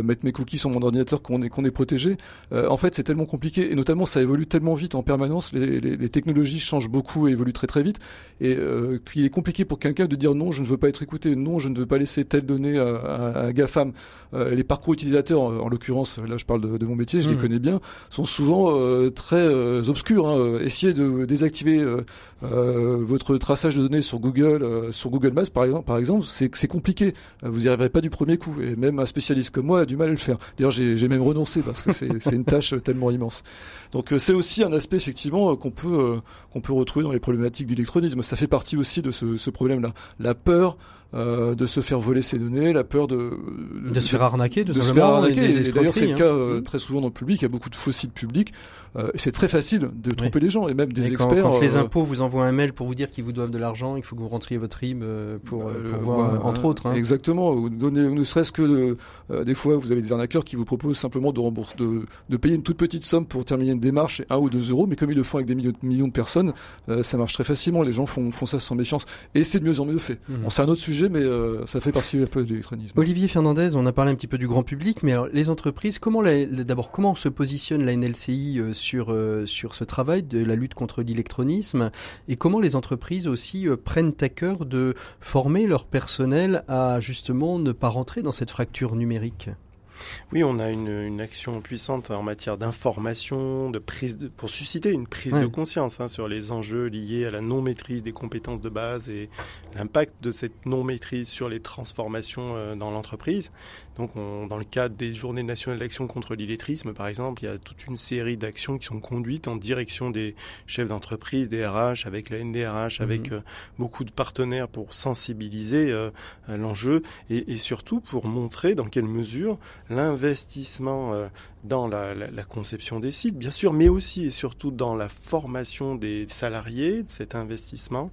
mettre mes cookies sur mon ordinateur qu'on est qu'on est protégé. en fait, c'est tellement compliqué et notamment ça évolue tellement vite en permanence. Les, les, les technologies changent beaucoup et évoluent très très vite et qu'il est compliqué pour quelqu'un de dire non, je ne veux pas être écouté, non, je ne veux pas laisser telle donnée à, à, à GAFAM. les parcours utilisateurs, en, l'occurrence, là je parle de, de mon métier, je les mmh. connais bien, sont souvent très euh, obscurs. Hein. Euh, essayez de désactiver euh, votre traçage de données sur Google, sur Google Maps par exemple. Par exemple, c'est compliqué. Vous n'y arriverez pas du premier coup. Et même un spécialiste comme moi a du mal à le faire. D'ailleurs, j'ai même renoncé parce que c'est une tâche tellement immense. Donc c'est aussi un aspect effectivement qu'on peut qu'on peut retrouver dans les problématiques d'électronisme. Ça fait partie aussi de ce problème-là. La peur euh, de se faire voler ses données, la peur de de, se faire arnaquer, de, se faire arnaquer. d'ailleurs, c'est le cas hein. euh, très souvent dans le public. Il y a beaucoup de faux sites publics. Euh, c'est très facile de tromper les gens et même des experts. Quand les impôts vous envoient un mail pour vous dire qu'ils vous doivent de l'argent, il faut que vous rentriez votre RIB pour, pour voir, entre autres. Hein. Exactement. Ou donner, ne serait-ce que des fois, vous avez des arnaqueurs qui vous proposent simplement de rembourser, de, de payer une toute petite somme pour terminer une démarche, un ou deux euros. Mais comme ils le font avec des millions, millions de personnes, ça marche très facilement. Les gens font, font ça sans méfiance et c'est de mieux en mieux fait. Mmh. c'est un autre sujet, mais ça ça fait partie un peu de l'électronisme. Olivier Fernandez, on a parlé un petit peu du grand public, mais les entreprises, comment d'abord comment se positionne la NLCI euh, sur sur ce travail de la lutte contre l'électronisme et comment les entreprises aussi prennent à cœur de former leur personnel à justement ne pas rentrer dans cette fracture numérique? Oui, on a une, une, action puissante en matière d'information, de prise, de, pour susciter une prise de conscience hein, sur les enjeux liés à la non maîtrise des compétences de base et l'impact de cette non maîtrise sur les transformations euh, dans l'entreprise. Donc, on, dans le cadre des Journées nationales d'action contre l'illettrisme, par exemple, il y a toute une série d'actions qui sont conduites en direction des chefs d'entreprise, des RH, avec la NDRH, avec mhm. euh, beaucoup de partenaires pour sensibiliser euh, l'enjeu et, et surtout pour montrer dans quelle mesure l'investissement euh, dans la, conception des sites, bien sûr, mais aussi et surtout dans la formation des salariés, de cet investissement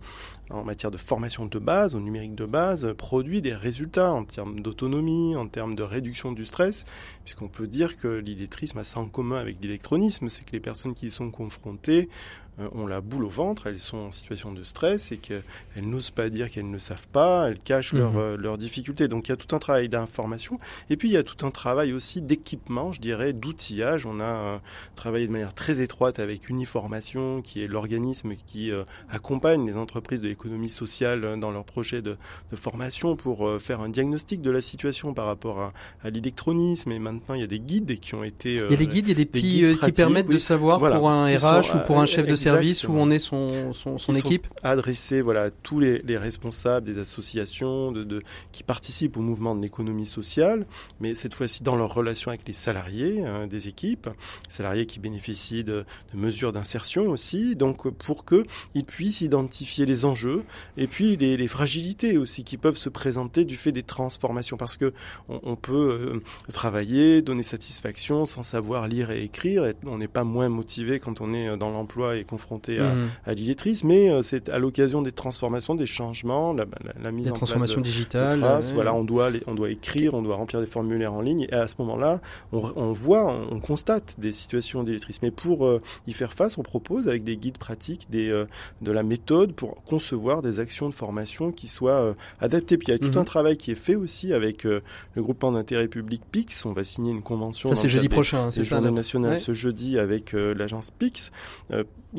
en matière de formation de base, au numérique de base, produit des résultats en termes d'autonomie, en termes de réduction du stress, puisqu'on peut dire que l'illettrisme a ça en commun avec l'électronisme, c'est que les personnes qui y sont confrontées euh, ont la boule au ventre, elles sont en situation de stress et qu'elles n'osent pas dire qu'elles ne savent pas, elles cachent leurs mhm. euh, leurs difficultés. Donc il y a tout un travail d'information et puis il y a tout un travail aussi d'équipement, je dirais, d'outillage. On a euh, travaillé de manière très étroite avec Uniformation, qui est l'organisme qui accompagne les entreprises de l'économie sociale dans leurs projets de, de, formation pour faire un diagnostic de la situation par rapport à, à l'électronisme. Et maintenant il y a des guides qui ont été... il y a des guides, il y a des petits qui permettent de savoir pour un RH ou pour un chef de service où on est son, son, son équipe Adresser voilà, tous les, les, responsables des associations de, de, qui participent au mouvement de l'économie sociale, mais cette fois-ci dans leur relation avec les salariés hein, des équipes, salariés qui bénéficient de, de mesures d'insertion aussi, donc pour qu'ils puissent identifier les enjeux et puis les, les, fragilités aussi qui peuvent se présenter du fait des transformations, parce que on, on peut euh, travailler, donner satisfaction sans savoir lire et écrire, et on n'est pas moins motivé quand on est dans l'emploi et confronté à, mmh. à l'illettrisme, mais euh, c'est à l'occasion des transformations, des changements, la, la, la mise en transformations place de, digitales. traces, Voilà, on doit, on doit écrire, on doit remplir des formulaires en ligne, et à ce moment-là, on, on, voit, on constate des situations d'illettrisme. Mais pour euh, y faire face, on propose avec des guides pratiques, des, euh, de la méthode pour concevoir des actions de formation qui soient euh, adaptées. Puis il y a tout mmh. un travail qui est fait aussi avec le groupement d'intérêt public PIX. On va signer une convention. Ça c'est jeudi prochain, c'est ça. nationale ouais. ce jeudi avec l'agence PIX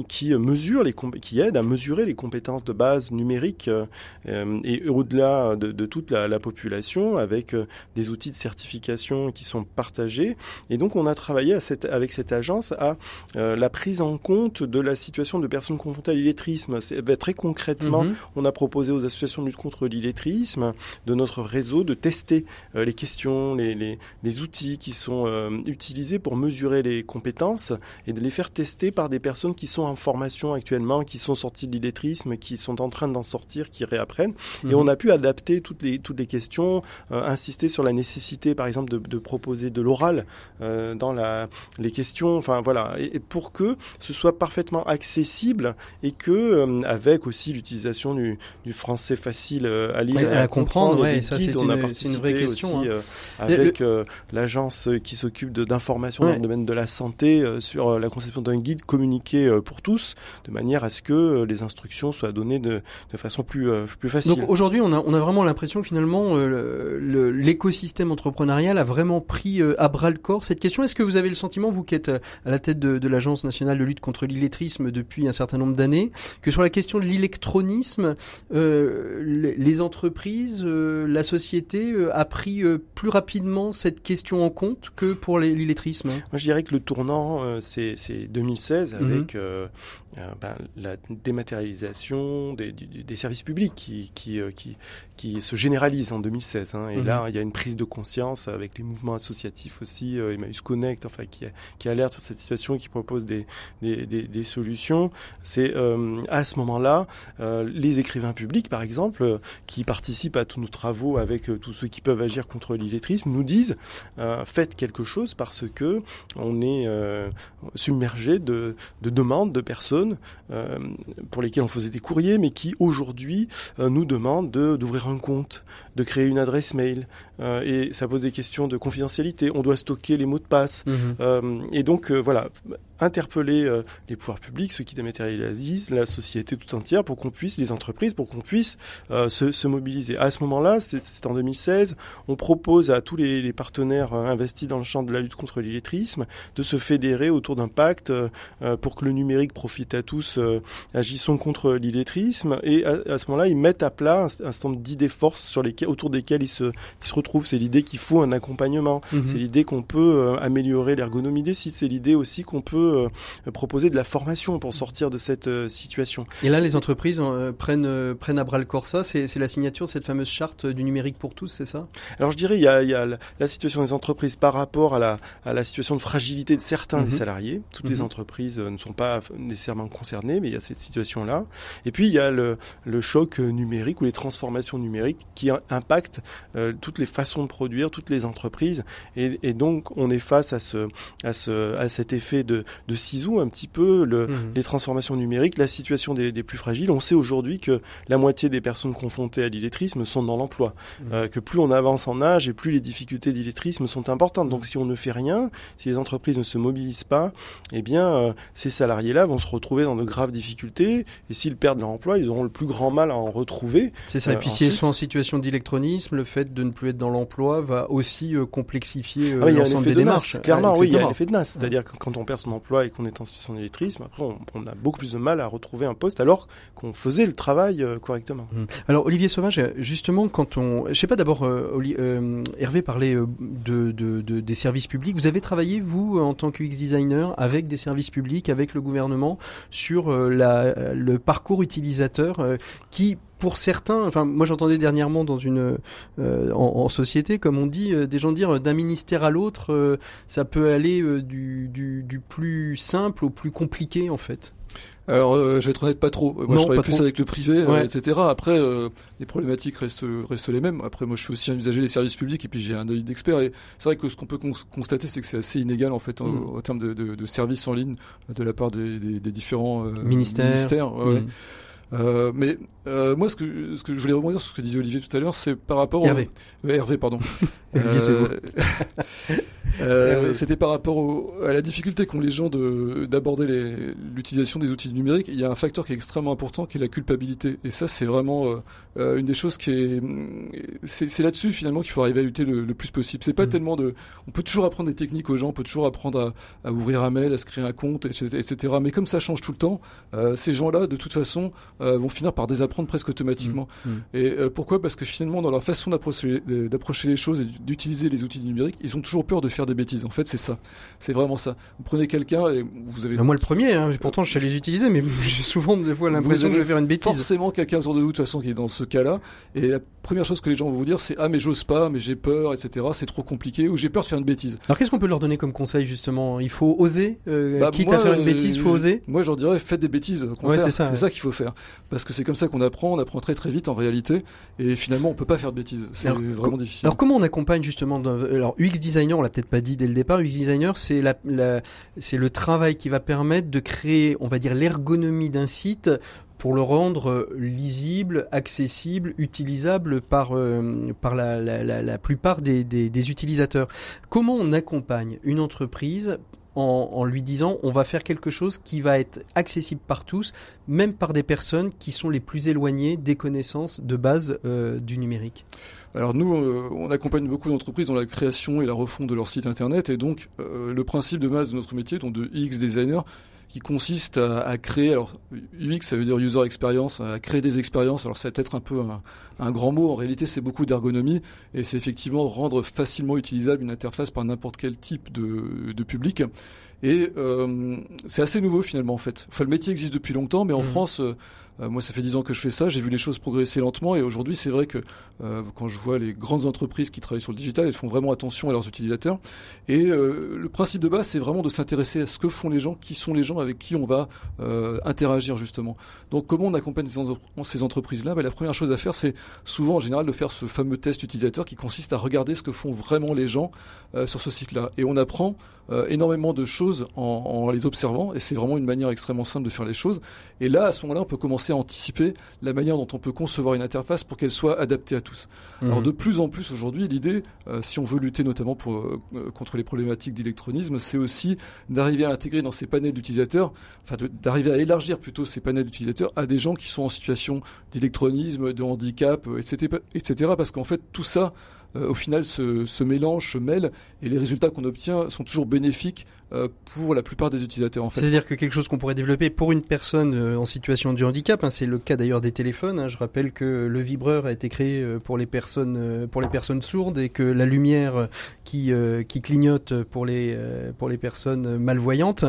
qui mesure les qui aide à mesurer les compétences de base numériques euh, et au-delà de, de, toute la, la, population avec euh, des outils de certification qui sont partagés. Et donc on a travaillé à cette, avec cette agence à euh, la prise en compte de la situation de personnes confrontées à l'illettrisme. Ben, très concrètement, mm -hmm. on a proposé aux associations de lutte contre l'illettrisme de notre réseau de tester euh, les questions, les, les, les, outils qui sont euh, utilisés pour mesurer les compétences et de les faire tester par des personnes qui sont en formation actuellement, qui sont sortis de l'illettrisme, qui sont en train d'en sortir, qui réapprennent. Mmh. Et mhm. on a pu adapter toutes les, toutes les questions, euh, insister sur la nécessité, par exemple, de, de proposer de l'oral euh, dans la, les questions, enfin voilà, et, et, pour que ce soit parfaitement accessible et que, euh, avec aussi l'utilisation du, du, français facile à lire et à, à comprendre, ouais, ça c'est une, une, vraie question. Aussi, hein. avec le... l'agence qui s'occupe d'information ouais. dans le domaine de la santé sur la conception d'un guide communiqué pour tous, de manière à ce que euh, les instructions soient données de, de façon plus, euh, plus facile. Donc aujourd'hui, on a, on a vraiment l'impression que finalement, euh, l'écosystème entrepreneurial a vraiment pris euh, à bras le corps cette question. Est-ce que vous avez le sentiment, vous qui êtes à la tête de, de l'Agence nationale de lutte contre l'illettrisme depuis un certain nombre d'années, que sur la question de l'électronisme, euh, les entreprises, la société a pris plus rapidement cette question en compte que pour l'illettrisme? Moi, je dirais que le tournant, c'est 2016 avec... Mm euh, euh, ben, la dématérialisation des, des, des, services publics qui, qui, euh, qui, qui se généralise en 2016. Hein. Et mmh. là, il y a une prise de conscience avec les mouvements associatifs aussi, euh, Emmaüs Connect, enfin, qui, qui alerte sur cette situation et qui propose des, des, des, des solutions. C'est euh, à ce moment-là, euh, les écrivains publics, par exemple, qui participent à tous nos travaux avec tous ceux qui peuvent agir contre l'illettrisme, nous disent faites quelque chose parce que on est submergé de, de, demandes de personnes pour lesquelles on faisait des courriers, mais qui aujourd'hui nous demandent d'ouvrir un compte, de créer une adresse mail. Euh, et ça pose des questions de confidentialité. On doit stocker les mots de passe. Mmh. Euh, et donc, euh, voilà, interpeller les pouvoirs publics, ceux qui dématérialisent, la société tout entière, pour qu'on puisse, les entreprises, pour qu'on puisse se, se, mobiliser. À ce moment-là, c'est en 2016, on propose à tous les, les, partenaires investis dans le champ de la lutte contre l'illettrisme de se fédérer autour d'un pacte pour que le numérique profite à tous. agissons contre l'illettrisme et à, ce moment-là, ils mettent à plat un, certain nombre d'idées forces sur lesquelles, autour desquelles ils se, ils se retrouvent. C'est l'idée qu'il faut un accompagnement. Mhm. C'est l'idée qu'on peut euh, améliorer l'ergonomie des sites. C'est l'idée aussi qu'on peut euh, proposer de la formation pour sortir de cette euh, situation. Et là, les entreprises prennent, prennent à bras le corps ça. C'est la signature de cette fameuse charte du numérique pour tous, c'est ça? Alors je dirais, il y a, il y a la, situation des entreprises par rapport à la, à la situation de fragilité de certains des mhm. salariés. Toutes les mhm. entreprises ne sont pas nécessairement concernées, mais il y a cette situation-là. Et puis il y a le, le choc numérique ou les transformations numériques qui impactent euh, toutes les façons de produire, toutes les entreprises. Et, et, donc on est face à, ce, à, ce, à cet effet de, de ciseau un petit peu, le, mhm. les transformations numériques, la situation des, des plus fragiles. On sait aujourd'hui que la moitié des personnes confrontées à l'illettrisme sont dans l'emploi. Mhm. Euh, que plus on avance en âge et plus les difficultés d'illettrisme sont importantes. Donc mhm. si on ne fait rien, si les entreprises ne se mobilisent pas, eh bien euh, ces salariés-là vont se retrouver dans de graves difficultés. Et s'ils perdent leur emploi, ils auront le plus grand mal à en retrouver. C'est ça. et puis si elles sont en situation d'électronisme, le fait de ne plus être dans l'emploi va aussi euh, complexifier euh, ah l'ensemble des démarches. Clairement, oui, il y a l'effet de NAS. C'est-à-dire que quand on perd son emploi et qu'on est en situation d'électrisme, après on, a beaucoup plus de mal à retrouver un poste alors qu'on faisait le travail euh, correctement. Mmh. Alors Olivier Sauvage, justement, quand on, je sais pas d'abord, Hervé parlait de, de, de, des services publics. Vous avez travaillé vous en tant que UX designer avec des services publics, avec le gouvernement sur la, le parcours utilisateur qui pour certains, enfin moi j'entendais dernièrement dans une euh, en, société, comme on dit, euh, des gens dire d'un ministère à l'autre, euh, ça peut aller du, du, du, plus simple au plus compliqué en fait. Alors, je vais être honnête, pas trop. Moi, je travaille plus avec le privé, etc. Après, les problématiques restent restent les mêmes. Après, moi, je suis aussi un usager des services publics et puis j'ai un œil d'expert. Et c'est vrai que ce qu'on peut constater, c'est que c'est assez inégal en fait en, mm. termes de, de, de, services en ligne de la part des, des, des différents ministères. ministères mm. Euh, mais euh, moi, ce que, ce que je voulais rebondir sur ce que disait Olivier tout à l'heure, c'est par rapport Hervé. Au... Hervé, pardon. euh, euh, C'était par rapport au, à la difficulté qu'ont les gens d'aborder l'utilisation des outils numériques. Il y a un facteur qui est extrêmement important, qui est la culpabilité. Et ça, c'est vraiment euh, euh une des choses qui est. C'est là-dessus finalement qu'il faut arriver à lutter le, plus possible. C'est pas mm. tellement de. On peut toujours apprendre des techniques aux gens, on peut toujours apprendre à, à ouvrir un mail, à se créer un compte, etc. Mais comme ça change tout le temps, euh, ces gens-là, de toute façon, euh, vont finir par désapprendre presque automatiquement. Mm. Mm. Et pourquoi? Parce que finalement, dans leur façon d'approcher les choses et d'utiliser les outils numériques, ils ont toujours peur de faire des bêtises. En fait, c'est ça. C'est vraiment ça. Vous prenez quelqu'un et vous avez. moi, le premier. Hein, pourtant, je sais les utiliser, mais j'ai souvent des fois l'impression que je vais faire une bêtise. Forcément, quelqu'un autour de vous, de toute façon, qui est dans ce cas-là. Et la première chose que les gens vont vous dire, c'est ah mais j'ose pas, mais j'ai peur, etc. C'est trop compliqué, ou j'ai peur de faire une bêtise. Alors, qu'est-ce qu'on peut leur donner comme conseil justement? Il faut oser. Euh, bah, quitte à faire une bêtise, il faut oser? Moi, je leur dirais faites des bêtises. Ouais, c'est ça. C'est ça qu'il faut faire, parce que c'est comme ça qu'on apprend. On apprend très très vite en réalité, et finalement, on peut pas faire de bêtises. C'est vraiment difficile. Alors, comment on accompagne justement Alors, UX designer, on l'a peut-être pas dit dès le départ, UX designer, c'est la, c'est le travail qui va permettre de créer, on va dire, l'ergonomie d'un site pour le rendre lisible, accessible, utilisable par euh, par la, la, la, plupart des, des, des, utilisateurs. Comment on accompagne une entreprise en, lui disant on va faire quelque chose qui va être accessible par tous, même par des personnes qui sont les plus éloignées des connaissances de base euh, du numérique. Alors nous, euh, on accompagne beaucoup d'entreprises dans la création et la refonte de leur site internet, et donc euh, le principe de base de notre métier, donc de UX designer, qui consiste à, créer, alors UX ça veut dire user experience, à créer des expériences, alors c'est peut-être un peu un, grand mot, en réalité c'est beaucoup d'ergonomie, et c'est effectivement rendre facilement utilisable une interface par n'importe quel type de, de public. Et euh, c'est assez nouveau finalement en fait. Enfin, le métier existe depuis longtemps, mais en mmh. France, euh, euh, moi ça fait dix ans que je fais ça, j'ai vu les choses progresser lentement, et aujourd'hui c'est vrai que euh, quand je vois les grandes entreprises qui travaillent sur le digital, elles font vraiment attention à leurs utilisateurs. Et le principe de base, c'est vraiment de s'intéresser à ce que font les gens, qui sont les gens avec qui on va interagir justement. Donc comment on accompagne ces entreprises-là? Ben, La première chose à faire, c'est souvent en général de faire ce fameux test utilisateur qui consiste à regarder ce que font vraiment les gens sur ce site-là. Et on apprend énormément de choses en, en les observant, et c'est vraiment une manière extrêmement simple de faire les choses. Et là, à ce moment-là, on peut commencer à anticiper la manière dont on peut concevoir une interface pour qu'elle soit adaptée à tous. Alors Mhm. de plus en plus aujourd'hui, l'idée, euh, si on veut lutter notamment pour, euh, euh, contre les problématiques d'électronisme, c'est aussi d'arriver à intégrer dans ces panels d'utilisateurs, enfin d'arriver à élargir plutôt ces panels d'utilisateurs à des gens qui sont en situation d'électronisme, de handicap, etc., etc. Parce qu'en fait tout ça, au final, se, se mélange, se mêle, et les résultats qu'on obtient sont toujours bénéfiques pour la plupart des utilisateurs. En fait. C'est-à-dire que quelque chose qu'on pourrait développer pour une personne euh, en situation de handicap, hein, c'est le cas d'ailleurs des téléphones. hein. Je rappelle que le vibreur a été créé euh, pour les personnes euh, pour les personnes sourdes et que la lumière euh, qui euh, qui clignote pour les euh, pour les personnes malvoyantes.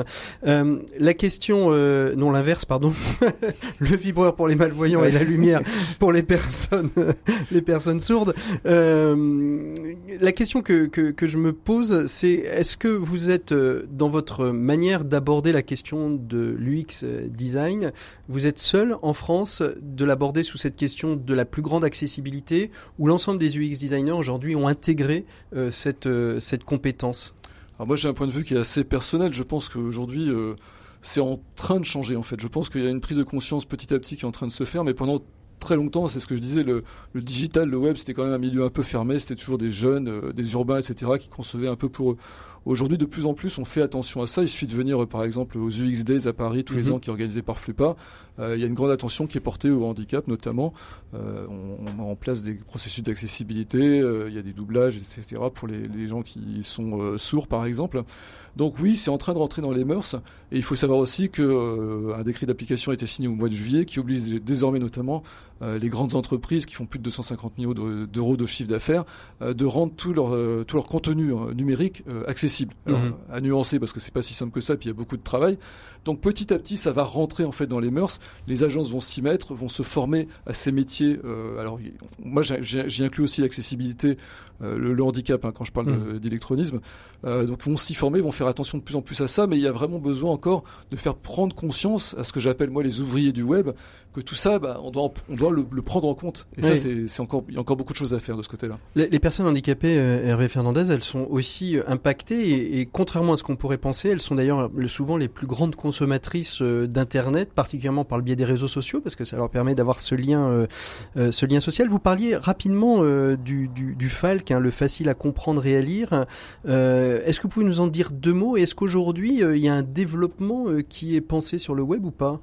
Euh, la question, euh, non l'inverse, pardon, le vibreur pour les malvoyants et la lumière pour les personnes les personnes sourdes. Euh, la question que, que que je me pose, c'est est-ce que vous êtes euh, dans votre manière d'aborder la question de l'UX design, vous êtes seul en France de l'aborder sous cette question de la plus grande accessibilité, où l'ensemble des UX designers aujourd'hui ont intégré euh, cette, euh, cette compétence? Alors moi j'ai un point de vue qui est assez personnel. Je pense qu'aujourd'hui euh, c'est en train de changer en fait. Je pense qu'il y a une prise de conscience petit à petit qui est en train de se faire, mais pendant très longtemps, c'est ce que je disais, le, le digital, le web, c'était quand même un milieu un peu fermé, c'était toujours des jeunes, euh, des urbains, etc., qui concevaient un peu pour eux. Aujourd'hui, de plus en plus, on fait attention à ça. Il suffit de venir, euh, par exemple, aux UX Days à Paris tous les Mhm. ans, qui est organisé par Flupa. Euh, il y a une grande attention qui est portée au handicap, notamment. Euh, on, on met en place des processus d'accessibilité. il y a des doublages, etc., pour les, les gens qui sont sourds, par exemple. Donc oui, c'est en train de rentrer dans les mœurs. Et il faut savoir aussi que un décret d'application a été signé au mois de juillet, qui oblige désormais notamment les grandes entreprises qui font plus de 250 millions de- d'euros de chiffre d'affaires de rendre tout leur tout leur contenu numérique euh, Alors, Mhm. à nuancer parce que c'est pas si simple que ça, puis il y a beaucoup de travail. Donc petit à petit, ça va rentrer en fait dans les mœurs. Les agences vont s'y mettre, vont se former à ces métiers. Euh, alors moi, j'y inclus aussi l'accessibilité, euh, le, le handicap hein, quand je parle de- d'électronisme. Euh, donc vont s'y former, vont faire attention de plus en plus à ça, mais il y a vraiment besoin encore de faire prendre conscience à ce que j'appelle moi les ouvriers du web, que tout ça, bah, on doit on doit le, le prendre en compte. Et ça, Oui. c'est c'est encore il y a encore beaucoup de choses à faire de ce côté-là. Les, les personnes handicapées, euh, Hervé Fernandez, elles sont aussi euh, impactées et, et contrairement à ce qu'on pourrait penser, elles sont d'ailleurs le- souvent les plus grandes consommatrices euh, d'Internet, particulièrement par le biais des réseaux sociaux, parce que ça leur permet d'avoir ce lien, euh, euh, ce lien social. Vous parliez rapidement du, du, FALC, hein, le facile à comprendre et à lire. Est-ce que vous pouvez nous en dire deux mots? Est-ce qu'aujourd'hui il y a un développement qui est pensé sur le web ou pas?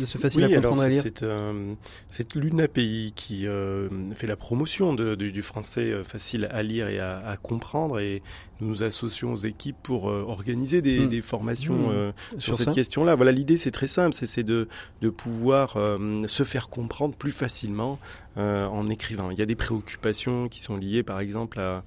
De ce facile oui, à alors comprendre et à c'est lire c'est, euh, l'UNAPI qui euh, fait la promotion de- du, du français euh, facile à lire et à, à comprendre et nous nous associons aux équipes pour euh, organiser des, Mm. des formations Mm. euh, sur, sur cette question-là. Voilà, l'idée c'est très simple, c'est c'est de, de pouvoir euh, se faire comprendre plus facilement euh, en écrivant. Il y a des préoccupations qui sont liées par exemple à,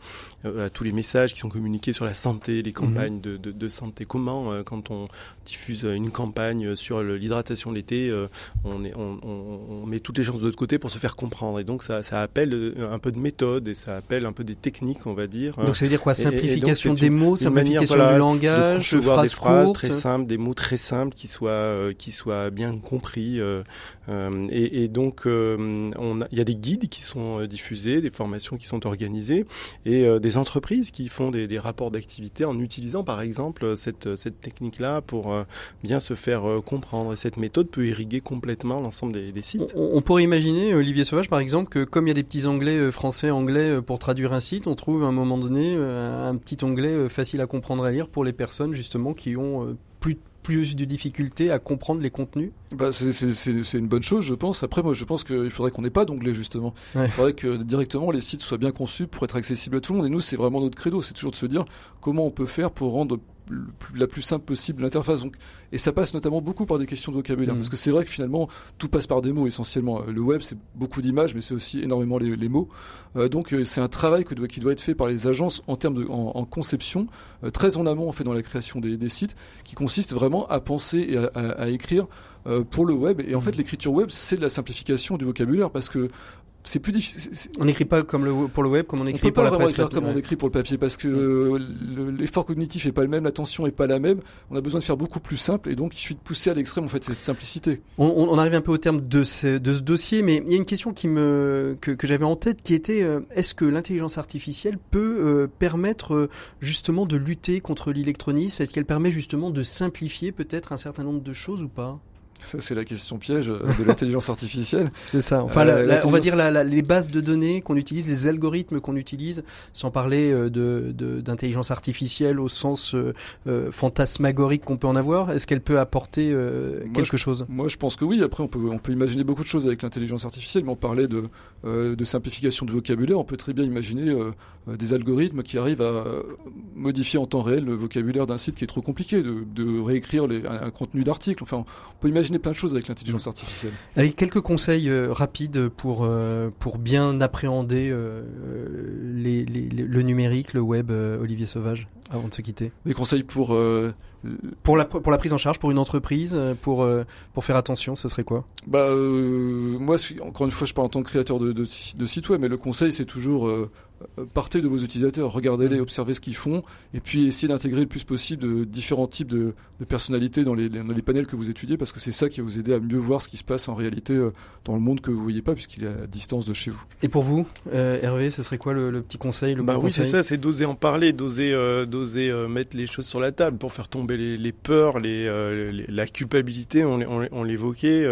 à tous les messages qui sont communiqués sur la santé, les campagnes de, de, de santé. Comment euh, quand on diffuse une campagne sur l'hydratation l'été, euh, on, est, on, on, on met toutes les chances de l'autre côté pour se faire comprendre. Et donc ça, ça appelle euh, un peu de méthode et ça appelle un peu des techniques, on va dire. Donc ça veut dire quoi? Donc, Simplification des une- mots, une manière, simplification voilà, du de langage, concevoir phrases des phrases courtes. très simples, des mots très simples qui soient euh, qui soient bien compris. euh, euh, et, et donc euh, il y a des guides qui sont euh, diffusés, des formations qui sont organisées et euh, entreprises qui font des, rapports d'activité en utilisant par exemple cette cette technique là pour euh, bien se faire euh, comprendre. Et cette méthode peut irriguer complètement l'ensemble des, sites. On, pourrait imaginer, Olivier Sauvage, par exemple, que comme il y a des petits onglets euh, français, anglais euh, pour traduire un site, on trouve à un moment donné un petit onglet facile à comprendre et à lire pour les personnes justement qui ont plus plus de difficultés à comprendre les contenus. Bah, c'est- une bonne chose, je pense. Après, moi, je pense qu'il faudrait qu'on n'ait pas d'onglet, justement. Ouais. Il faudrait que directement les sites soient bien conçus pour être accessibles à tout le monde. Et nous, c'est vraiment notre credo. C'est toujours de se dire comment on peut faire pour rendre la plus simple possible l'interface. Donc, et ça passe notamment beaucoup par des questions de vocabulaire. Mhm. Parce que c'est vrai que finalement, tout passe par des mots essentiellement. Le web, c'est beaucoup d'images, mais c'est aussi énormément les, les mots. Euh, donc, euh, c'est un travail que doit- qui doit être fait par les agences en termes de, en, en conception, euh, très en amont, en fait, dans la création des, des sites, qui consiste vraiment à penser et à, à- à écrire euh, pour le web. Et en fait, l'écriture web, c'est de la simplification du vocabulaire parce que c'est plus difficile. On n'écrit pas comme le, pour le web, comme on On écrit peut pour pas la presse. écrire comme on écrit pour le papier parce que euh, le- l'effort cognitif est pas le même, l'attention est pas la même. On a besoin de faire beaucoup plus simple et donc il suffit de pousser à l'extrême en fait cette simplicité. On, on- on arrive un peu au terme de ce, de ce dossier, mais il y a une question qui me, que, que j'avais en tête qui était euh, est-ce que l'intelligence artificielle peut euh, permettre euh, justement de lutter contre l'électronisme Est-ce qu'elle permet justement de simplifier peut-être un certain nombre de choses ou pas? Ça, c'est la question piège euh, de l'intelligence artificielle. C'est ça. Enfin, euh, on va dire les bases de données qu'on utilise, les algorithmes qu'on utilise, sans parler euh, de d'intelligence artificielle au sens fantasmagorique qu'on peut en avoir. Est-ce qu'elle peut apporter quelque chose? Moi, je pense que oui. Après, on peut on peut imaginer beaucoup de choses avec l'intelligence artificielle, mais on parlait de de simplification de vocabulaire. On peut très bien imaginer des algorithmes qui arrivent à modifier en temps réel le vocabulaire d'un site qui est trop compliqué, de, de réécrire les, un, un contenu d'article. Enfin, on peut imaginer imaginer plein de choses avec l'intelligence artificielle. Avec quelques conseils euh, rapides pour, euh, pour bien appréhender euh, le numérique, le web, Olivier Sauvage, avant de se quitter. Des conseils pour pour la pour la prise en charge pour une entreprise pour pour faire attention ce serait quoi? Bah moi encore une fois je parle en tant que créateur de, de, de site web mais le conseil c'est toujours euh, partez de vos utilisateurs, regardez-les, mm. observez ce qu'ils font, et puis essayez d'intégrer le plus possible de différents types de, personnalités dans les, dans les, panels que vous étudiez, parce que c'est ça qui va vous aider à mieux voir ce qui se passe en réalité euh, dans le monde que vous voyez pas, puisqu'il est à distance de chez vous. Et pour vous, euh, Hervé, ce serait quoi le, petit conseil le bah Oui, c'est ça, c'est d'oser en parler, d'oser d'oser mettre les choses sur la table pour faire tomber les, peurs, les, la culpabilité, on, l'évoquait,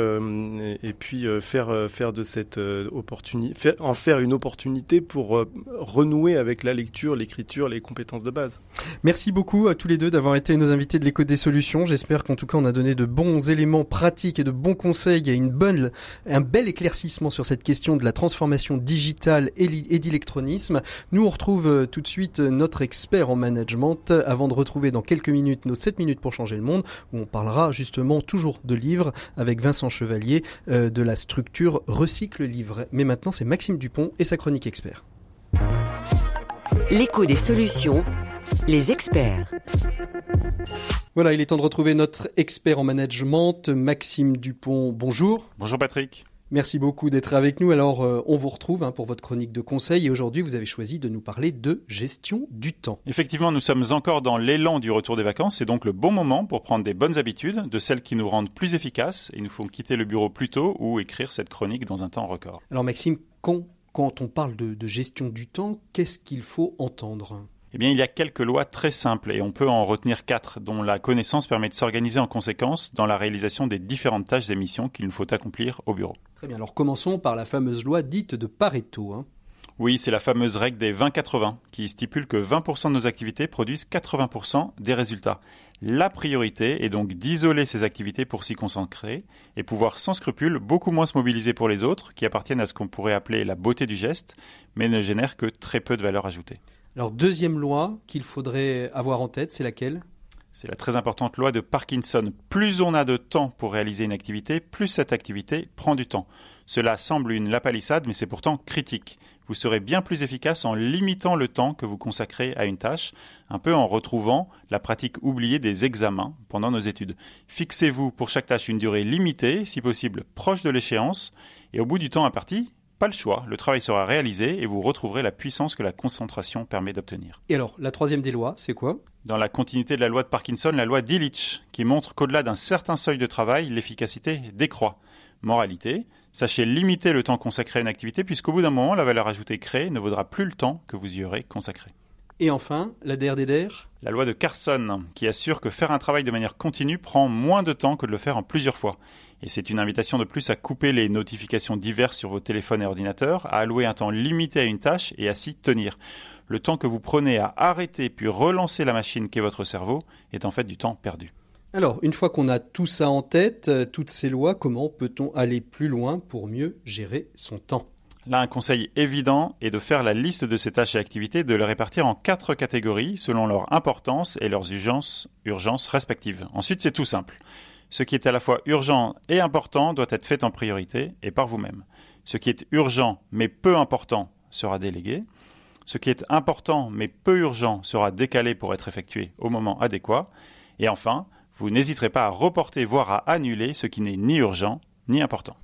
et, puis faire faire de cette opportunité, en faire une opportunité pour renouer avec la lecture, l'écriture, les compétences de base. Merci beaucoup à tous les deux d'avoir été nos invités de l'écho des solutions. J'espère qu'en tout cas on a donné de bons éléments pratiques et de bons conseils et une bonne, un bel éclaircissement sur cette question de la transformation digitale et d'électronisme. Nous on retrouve euh, tout de suite notre expert en management avant de retrouver dans quelques minutes nos 7 minutes pour changer le monde où on parlera justement toujours de livres avec Vincent Chevalier euh, de la structure Recycle Livre. Mais maintenant c'est Maxime Dupont et sa chronique expert. L'écho des solutions, les experts. Voilà, il est temps de retrouver notre expert en management, Maxime Dupont. Bonjour. Bonjour Patrick. Merci beaucoup d'être avec nous. Alors, euh, on vous retrouve hein, pour votre chronique de conseil et aujourd'hui, vous avez choisi de nous parler de gestion du temps. Effectivement, nous sommes encore dans l'élan du retour des vacances. C'est donc le bon moment pour prendre des bonnes habitudes, de celles qui nous rendent plus efficaces et nous font quitter le bureau plus tôt ou écrire cette chronique dans un temps record. Alors, Maxime, quand quand on parle de, gestion du temps, qu'est-ce qu'il faut entendre? Eh bien, il y a quelques lois très simples et on peut en retenir quatre, dont la connaissance permet de s'organiser en conséquence dans la réalisation des différentes tâches et missions qu'il nous faut accomplir au bureau. Très bien, alors commençons par la fameuse loi dite de Pareto. Hein. Oui, c'est la fameuse règle des 20-80 qui stipule que 20% de nos activités produisent 80% des résultats. La priorité est donc d'isoler ces activités pour s'y concentrer et pouvoir sans scrupule beaucoup moins se mobiliser pour les autres qui appartiennent à ce qu'on pourrait appeler la beauté du geste mais ne génèrent que très peu de valeur ajoutée. Alors deuxième loi qu'il faudrait avoir en tête, c'est laquelle? C'est la très importante loi de Parkinson. Plus on a de temps pour réaliser une activité, plus cette activité prend du temps. Cela semble une lapalissade, mais c'est pourtant critique vous serez bien plus efficace en limitant le temps que vous consacrez à une tâche, un peu en retrouvant la pratique oubliée des examens pendant nos études. Fixez-vous pour chaque tâche une durée limitée, si possible proche de l'échéance, et au bout du temps imparti, pas le choix, le travail sera réalisé et vous retrouverez la puissance que la concentration permet d'obtenir. Et alors, la troisième des lois, c'est quoi? Dans la continuité de la loi de Parkinson, la loi d'Illich, qui montre qu'au-delà d'un certain seuil de travail, l'efficacité décroît. Moralité, Sachez limiter le temps consacré à une activité puisqu'au bout d'un moment, la valeur ajoutée créée ne vaudra plus le temps que vous y aurez consacré. Et enfin, la DRDR La loi de Carson, qui assure que faire un travail de manière continue prend moins de temps que de le faire en plusieurs fois. Et c'est une invitation de plus à couper les notifications diverses sur vos téléphones et ordinateurs, à allouer un temps limité à une tâche et à s'y tenir. Le temps que vous prenez à arrêter puis relancer la machine qu'est votre cerveau est en fait du temps perdu. Alors, une fois qu'on a tout ça en tête, euh, toutes ces lois, comment peut-on aller plus loin pour mieux gérer son temps? Là, un conseil évident est de faire la liste de ces tâches et activités, de les répartir en quatre catégories selon leur importance et leurs urgences, urgences respectives. Ensuite, c'est tout simple. Ce qui est à la fois urgent et important doit être fait en priorité et par vous-même. Ce qui est urgent mais peu important sera délégué. Ce qui est important mais peu urgent sera décalé pour être effectué au moment adéquat. Et enfin, vous n'hésiterez pas à reporter, voire à annuler ce qui n'est ni urgent ni important.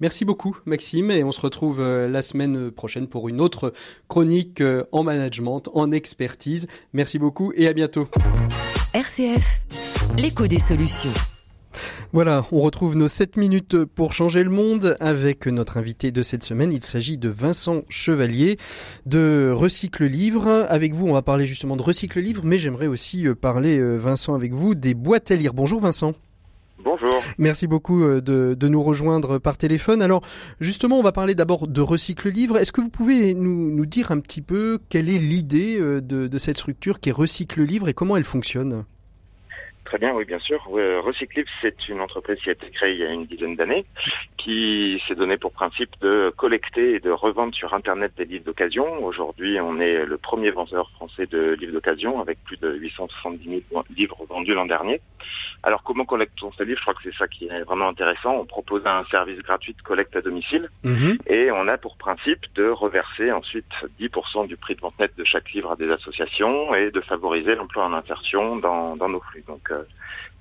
Merci beaucoup Maxime et on se retrouve euh, la semaine prochaine pour une autre chronique euh, en management, en expertise. Merci beaucoup et à bientôt. RCF, l'écho des solutions. Voilà, on retrouve nos 7 minutes pour changer le monde avec notre invité de cette semaine. Il s'agit de Vincent Chevalier de Recycle Livre. Avec vous, on va parler justement de Recycle Livre, mais j'aimerais aussi euh, parler, euh, Vincent, avec vous des boîtes à lire. Bonjour Vincent. Bonjour. Merci beaucoup euh, de, de, nous rejoindre par téléphone. Alors justement, on va parler d'abord de Recycle Livre. Est-ce que vous pouvez nous, nous, dire un petit peu quelle est l'idée de, de, cette structure qui est Recycle Livre et comment elle fonctionne? Très bien, oui, bien sûr. Recyclive, c'est une entreprise qui a été créée il y a une dizaine d'années, qui s'est donné pour principe de collecter et de revendre sur Internet des livres d'occasion. Aujourd'hui, on est le premier vendeur français de livres d'occasion, avec plus de 870 000 livres vendus l'an dernier. Alors, comment collectons ces livres? Je crois que c'est ça qui est vraiment intéressant. On propose un service gratuit de collecte à domicile, mmh. et on a pour principe de reverser ensuite 10% du prix de vente net de chaque livre à des associations et de favoriser l'emploi en insertion dans, dans nos flux. Donc,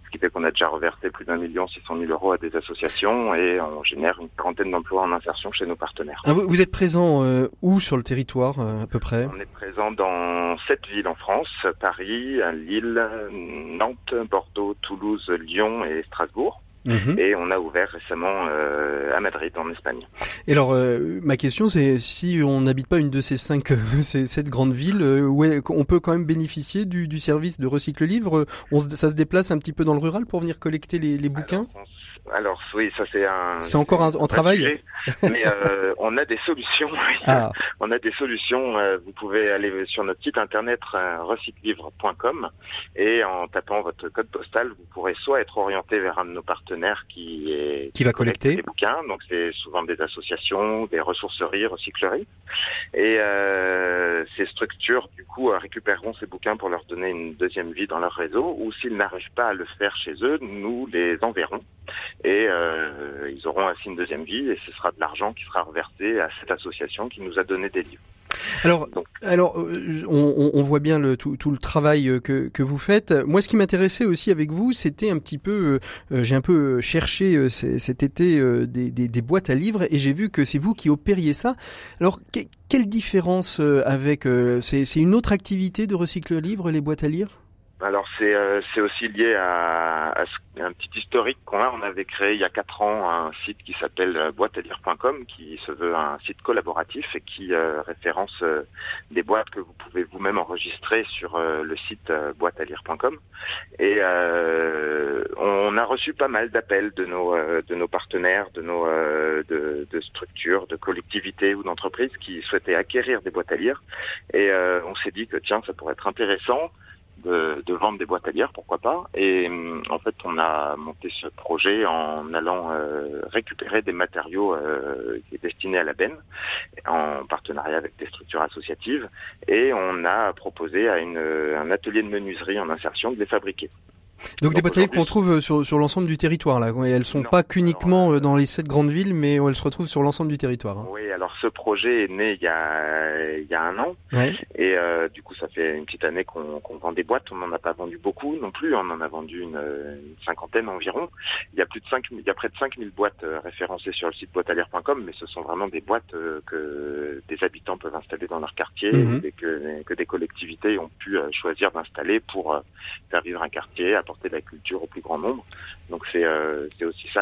ce qui fait qu'on a déjà reversé plus d'un million six cent mille euros à des associations et on génère une quarantaine d'emplois en insertion chez nos partenaires. Ah, vous, êtes présent euh, où sur le territoire euh, à peu près? On est présent dans sept villes en France Paris, Lille, Nantes, Bordeaux, Toulouse, Lyon et Strasbourg. Mhm. Et on a ouvert récemment euh, à Madrid, en Espagne. Et alors, euh, ma question, c'est si on n'habite pas une de ces cinq, ces sept grandes villes, euh, on peut quand même bénéficier du, du service de recycle livre. On, ça se déplace un petit peu dans le rural pour venir collecter les, les bouquins? Alors oui, ça c'est un. C'est encore un, un travail. mais euh, on a des solutions. Ah. On a des solutions. Euh, vous pouvez aller sur notre site internet euh, recyclivre.com et en tapant votre code postal, vous pourrez soit être orienté vers un de nos partenaires qui est qui va collecter des bouquins. Donc c'est souvent des associations, des ressourceries, recycleries. Et euh, ces structures du coup récupéreront ces bouquins pour leur donner une deuxième vie dans leur réseau. Ou s'ils n'arrivent pas à le faire chez eux, nous les enverrons et euh, ils auront ainsi une deuxième vie et ce sera de l'argent qui sera reversé à cette association qui nous a donné des livres. Alors, alors euh, on, on, voit bien le, tout, tout, le travail euh, que, que vous faites. Moi, ce qui m'intéressait aussi avec vous, c'était un petit peu, j'ai un peu cherché cet été des, des, des, boîtes à livres et j'ai vu que c'est vous qui opériez ça. Alors, quelle différence avec C'est une autre activité de recycle livre, les boîtes à lire? Alors c'est euh, c'est aussi lié à, à, un petit historique qu'on a. On avait créé il y a quatre ans un site qui s'appelle euh, boîtealire.com qui se veut un site collaboratif et qui euh, référence euh, des boîtes que vous pouvez vous-même enregistrer sur le site boîtealire.com. Et on a reçu pas mal d'appels de nos de nos partenaires, de nos de, de, structures, de collectivités ou d'entreprises qui souhaitaient acquérir des boîtes à lire. Et on s'est dit que tiens ça pourrait être intéressant de, de, vendre des boîtes à lire, pourquoi pas. Et hum, en fait, on a monté ce projet en allant euh, récupérer des matériaux euh, destinés à la benne, en partenariat avec des structures associatives, et on a proposé à une, un atelier de menuiserie en insertion de les fabriquer. Donc, des boîtes à livres qu'on trouve euh, sur, sur l'ensemble du territoire là. elles sont pas qu'uniquement euh, dans les sept grandes villes, mais elles se retrouvent sur l'ensemble du territoire. Hein. Oui, alors ce projet est né il y a il y a un an, et euh, du coup ça fait une petite année qu'on vend des boîtes. On n'en a pas vendu beaucoup non plus. On en a vendu une, cinquantaine environ. Il y a plus de 5 il y a près de 5000 boîtes référencées sur le site boîtealire.com, mais ce sont vraiment des boîtes que des habitants peuvent installer dans leur quartier mhm. et que, que des collectivités ont pu choisir d'installer pour faire vivre un quartier apporter de la culture au plus grand nombre. Donc c'est euh, aussi ça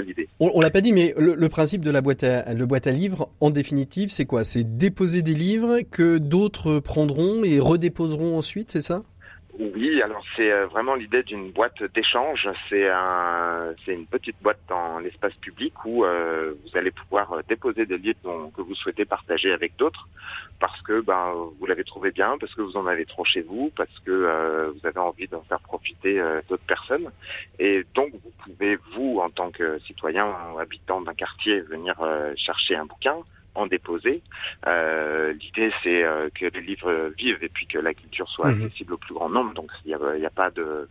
l'idée. On, on l'a pas dit, mais le, principe de la boîte à le boîte à livres, en définitive, c'est quoi? C'est déposer des livres que d'autres prendront et redéposeront ensuite, c'est ça? Oui, alors c'est euh, vraiment l'idée d'une boîte d'échange. C'est un, c'est une petite boîte dans l'espace public où euh, vous allez pouvoir euh, déposer des livres que vous souhaitez partager avec d'autres, parce que ben vous l'avez trouvé bien, parce que vous en avez trop chez vous, parce que vous avez envie d'en faire profiter d'autres personnes, et donc vous pouvez vous en tant que citoyen ou habitant d'un quartier venir chercher un bouquin en déposer. Euh, L'idée, c'est euh, que les livres vivent et puis que la culture soit mhm. accessible au plus grand nombre. Donc, il n'y a, a, pas de,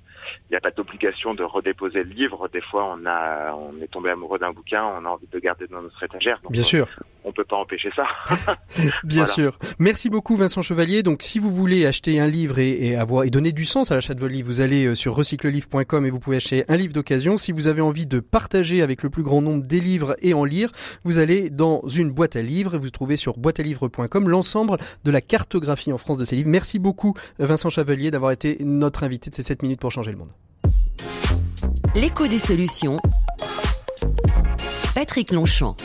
il a pas d'obligation de redéposer le livre. Des fois, on a, on est tombé amoureux d'un bouquin, on a envie de le garder dans notre étagère. Bien sûr on peut pas empêcher ça. Bien sûr. Merci beaucoup Vincent Chevalier. Donc si vous voulez acheter un livre et, avoir et donner du sens à l'achat de vos livres, vous allez euh, sur recyclelivre.com et vous pouvez acheter un livre d'occasion. Si vous avez envie de partager avec le plus grand nombre des livres et en lire, vous allez dans une boîte à livres et vous trouvez sur boîtealivre.com l'ensemble de la cartographie en France de ces livres. Merci beaucoup Vincent Chevalier d'avoir été notre invité de ces 7 minutes pour changer le monde. L'écho des solutions. Patrick Longchamp.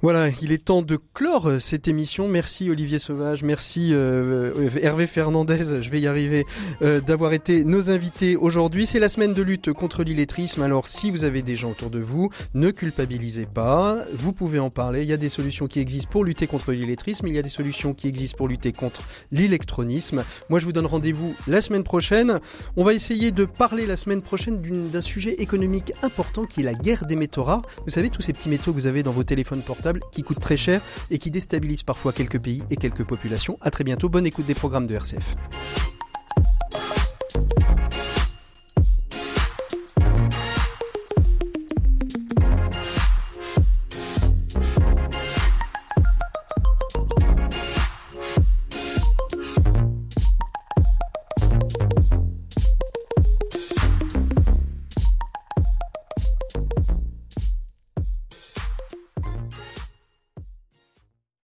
Voilà, il est temps de clore cette émission. Merci Olivier Sauvage, merci euh, euh, Hervé Fernandez, je vais y arriver, euh, d'avoir été nos invités aujourd'hui. C'est la semaine de lutte contre l'illettrisme, alors si vous avez des gens autour de vous, ne culpabilisez pas, vous pouvez en parler. Il y a des solutions qui existent pour lutter contre l'illettrisme, il y a des solutions qui existent pour lutter contre l'électronisme. Moi je vous donne rendez-vous la semaine prochaine. On va essayer de parler la semaine prochaine d'un sujet économique important qui est la guerre des métaux. Vous savez, tous ces petits métaux que vous avez dans vos téléphones portables qui coûtent très cher et qui déstabilisent parfois quelques pays et quelques populations. À très bientôt, bonne écoute des programmes de RCF.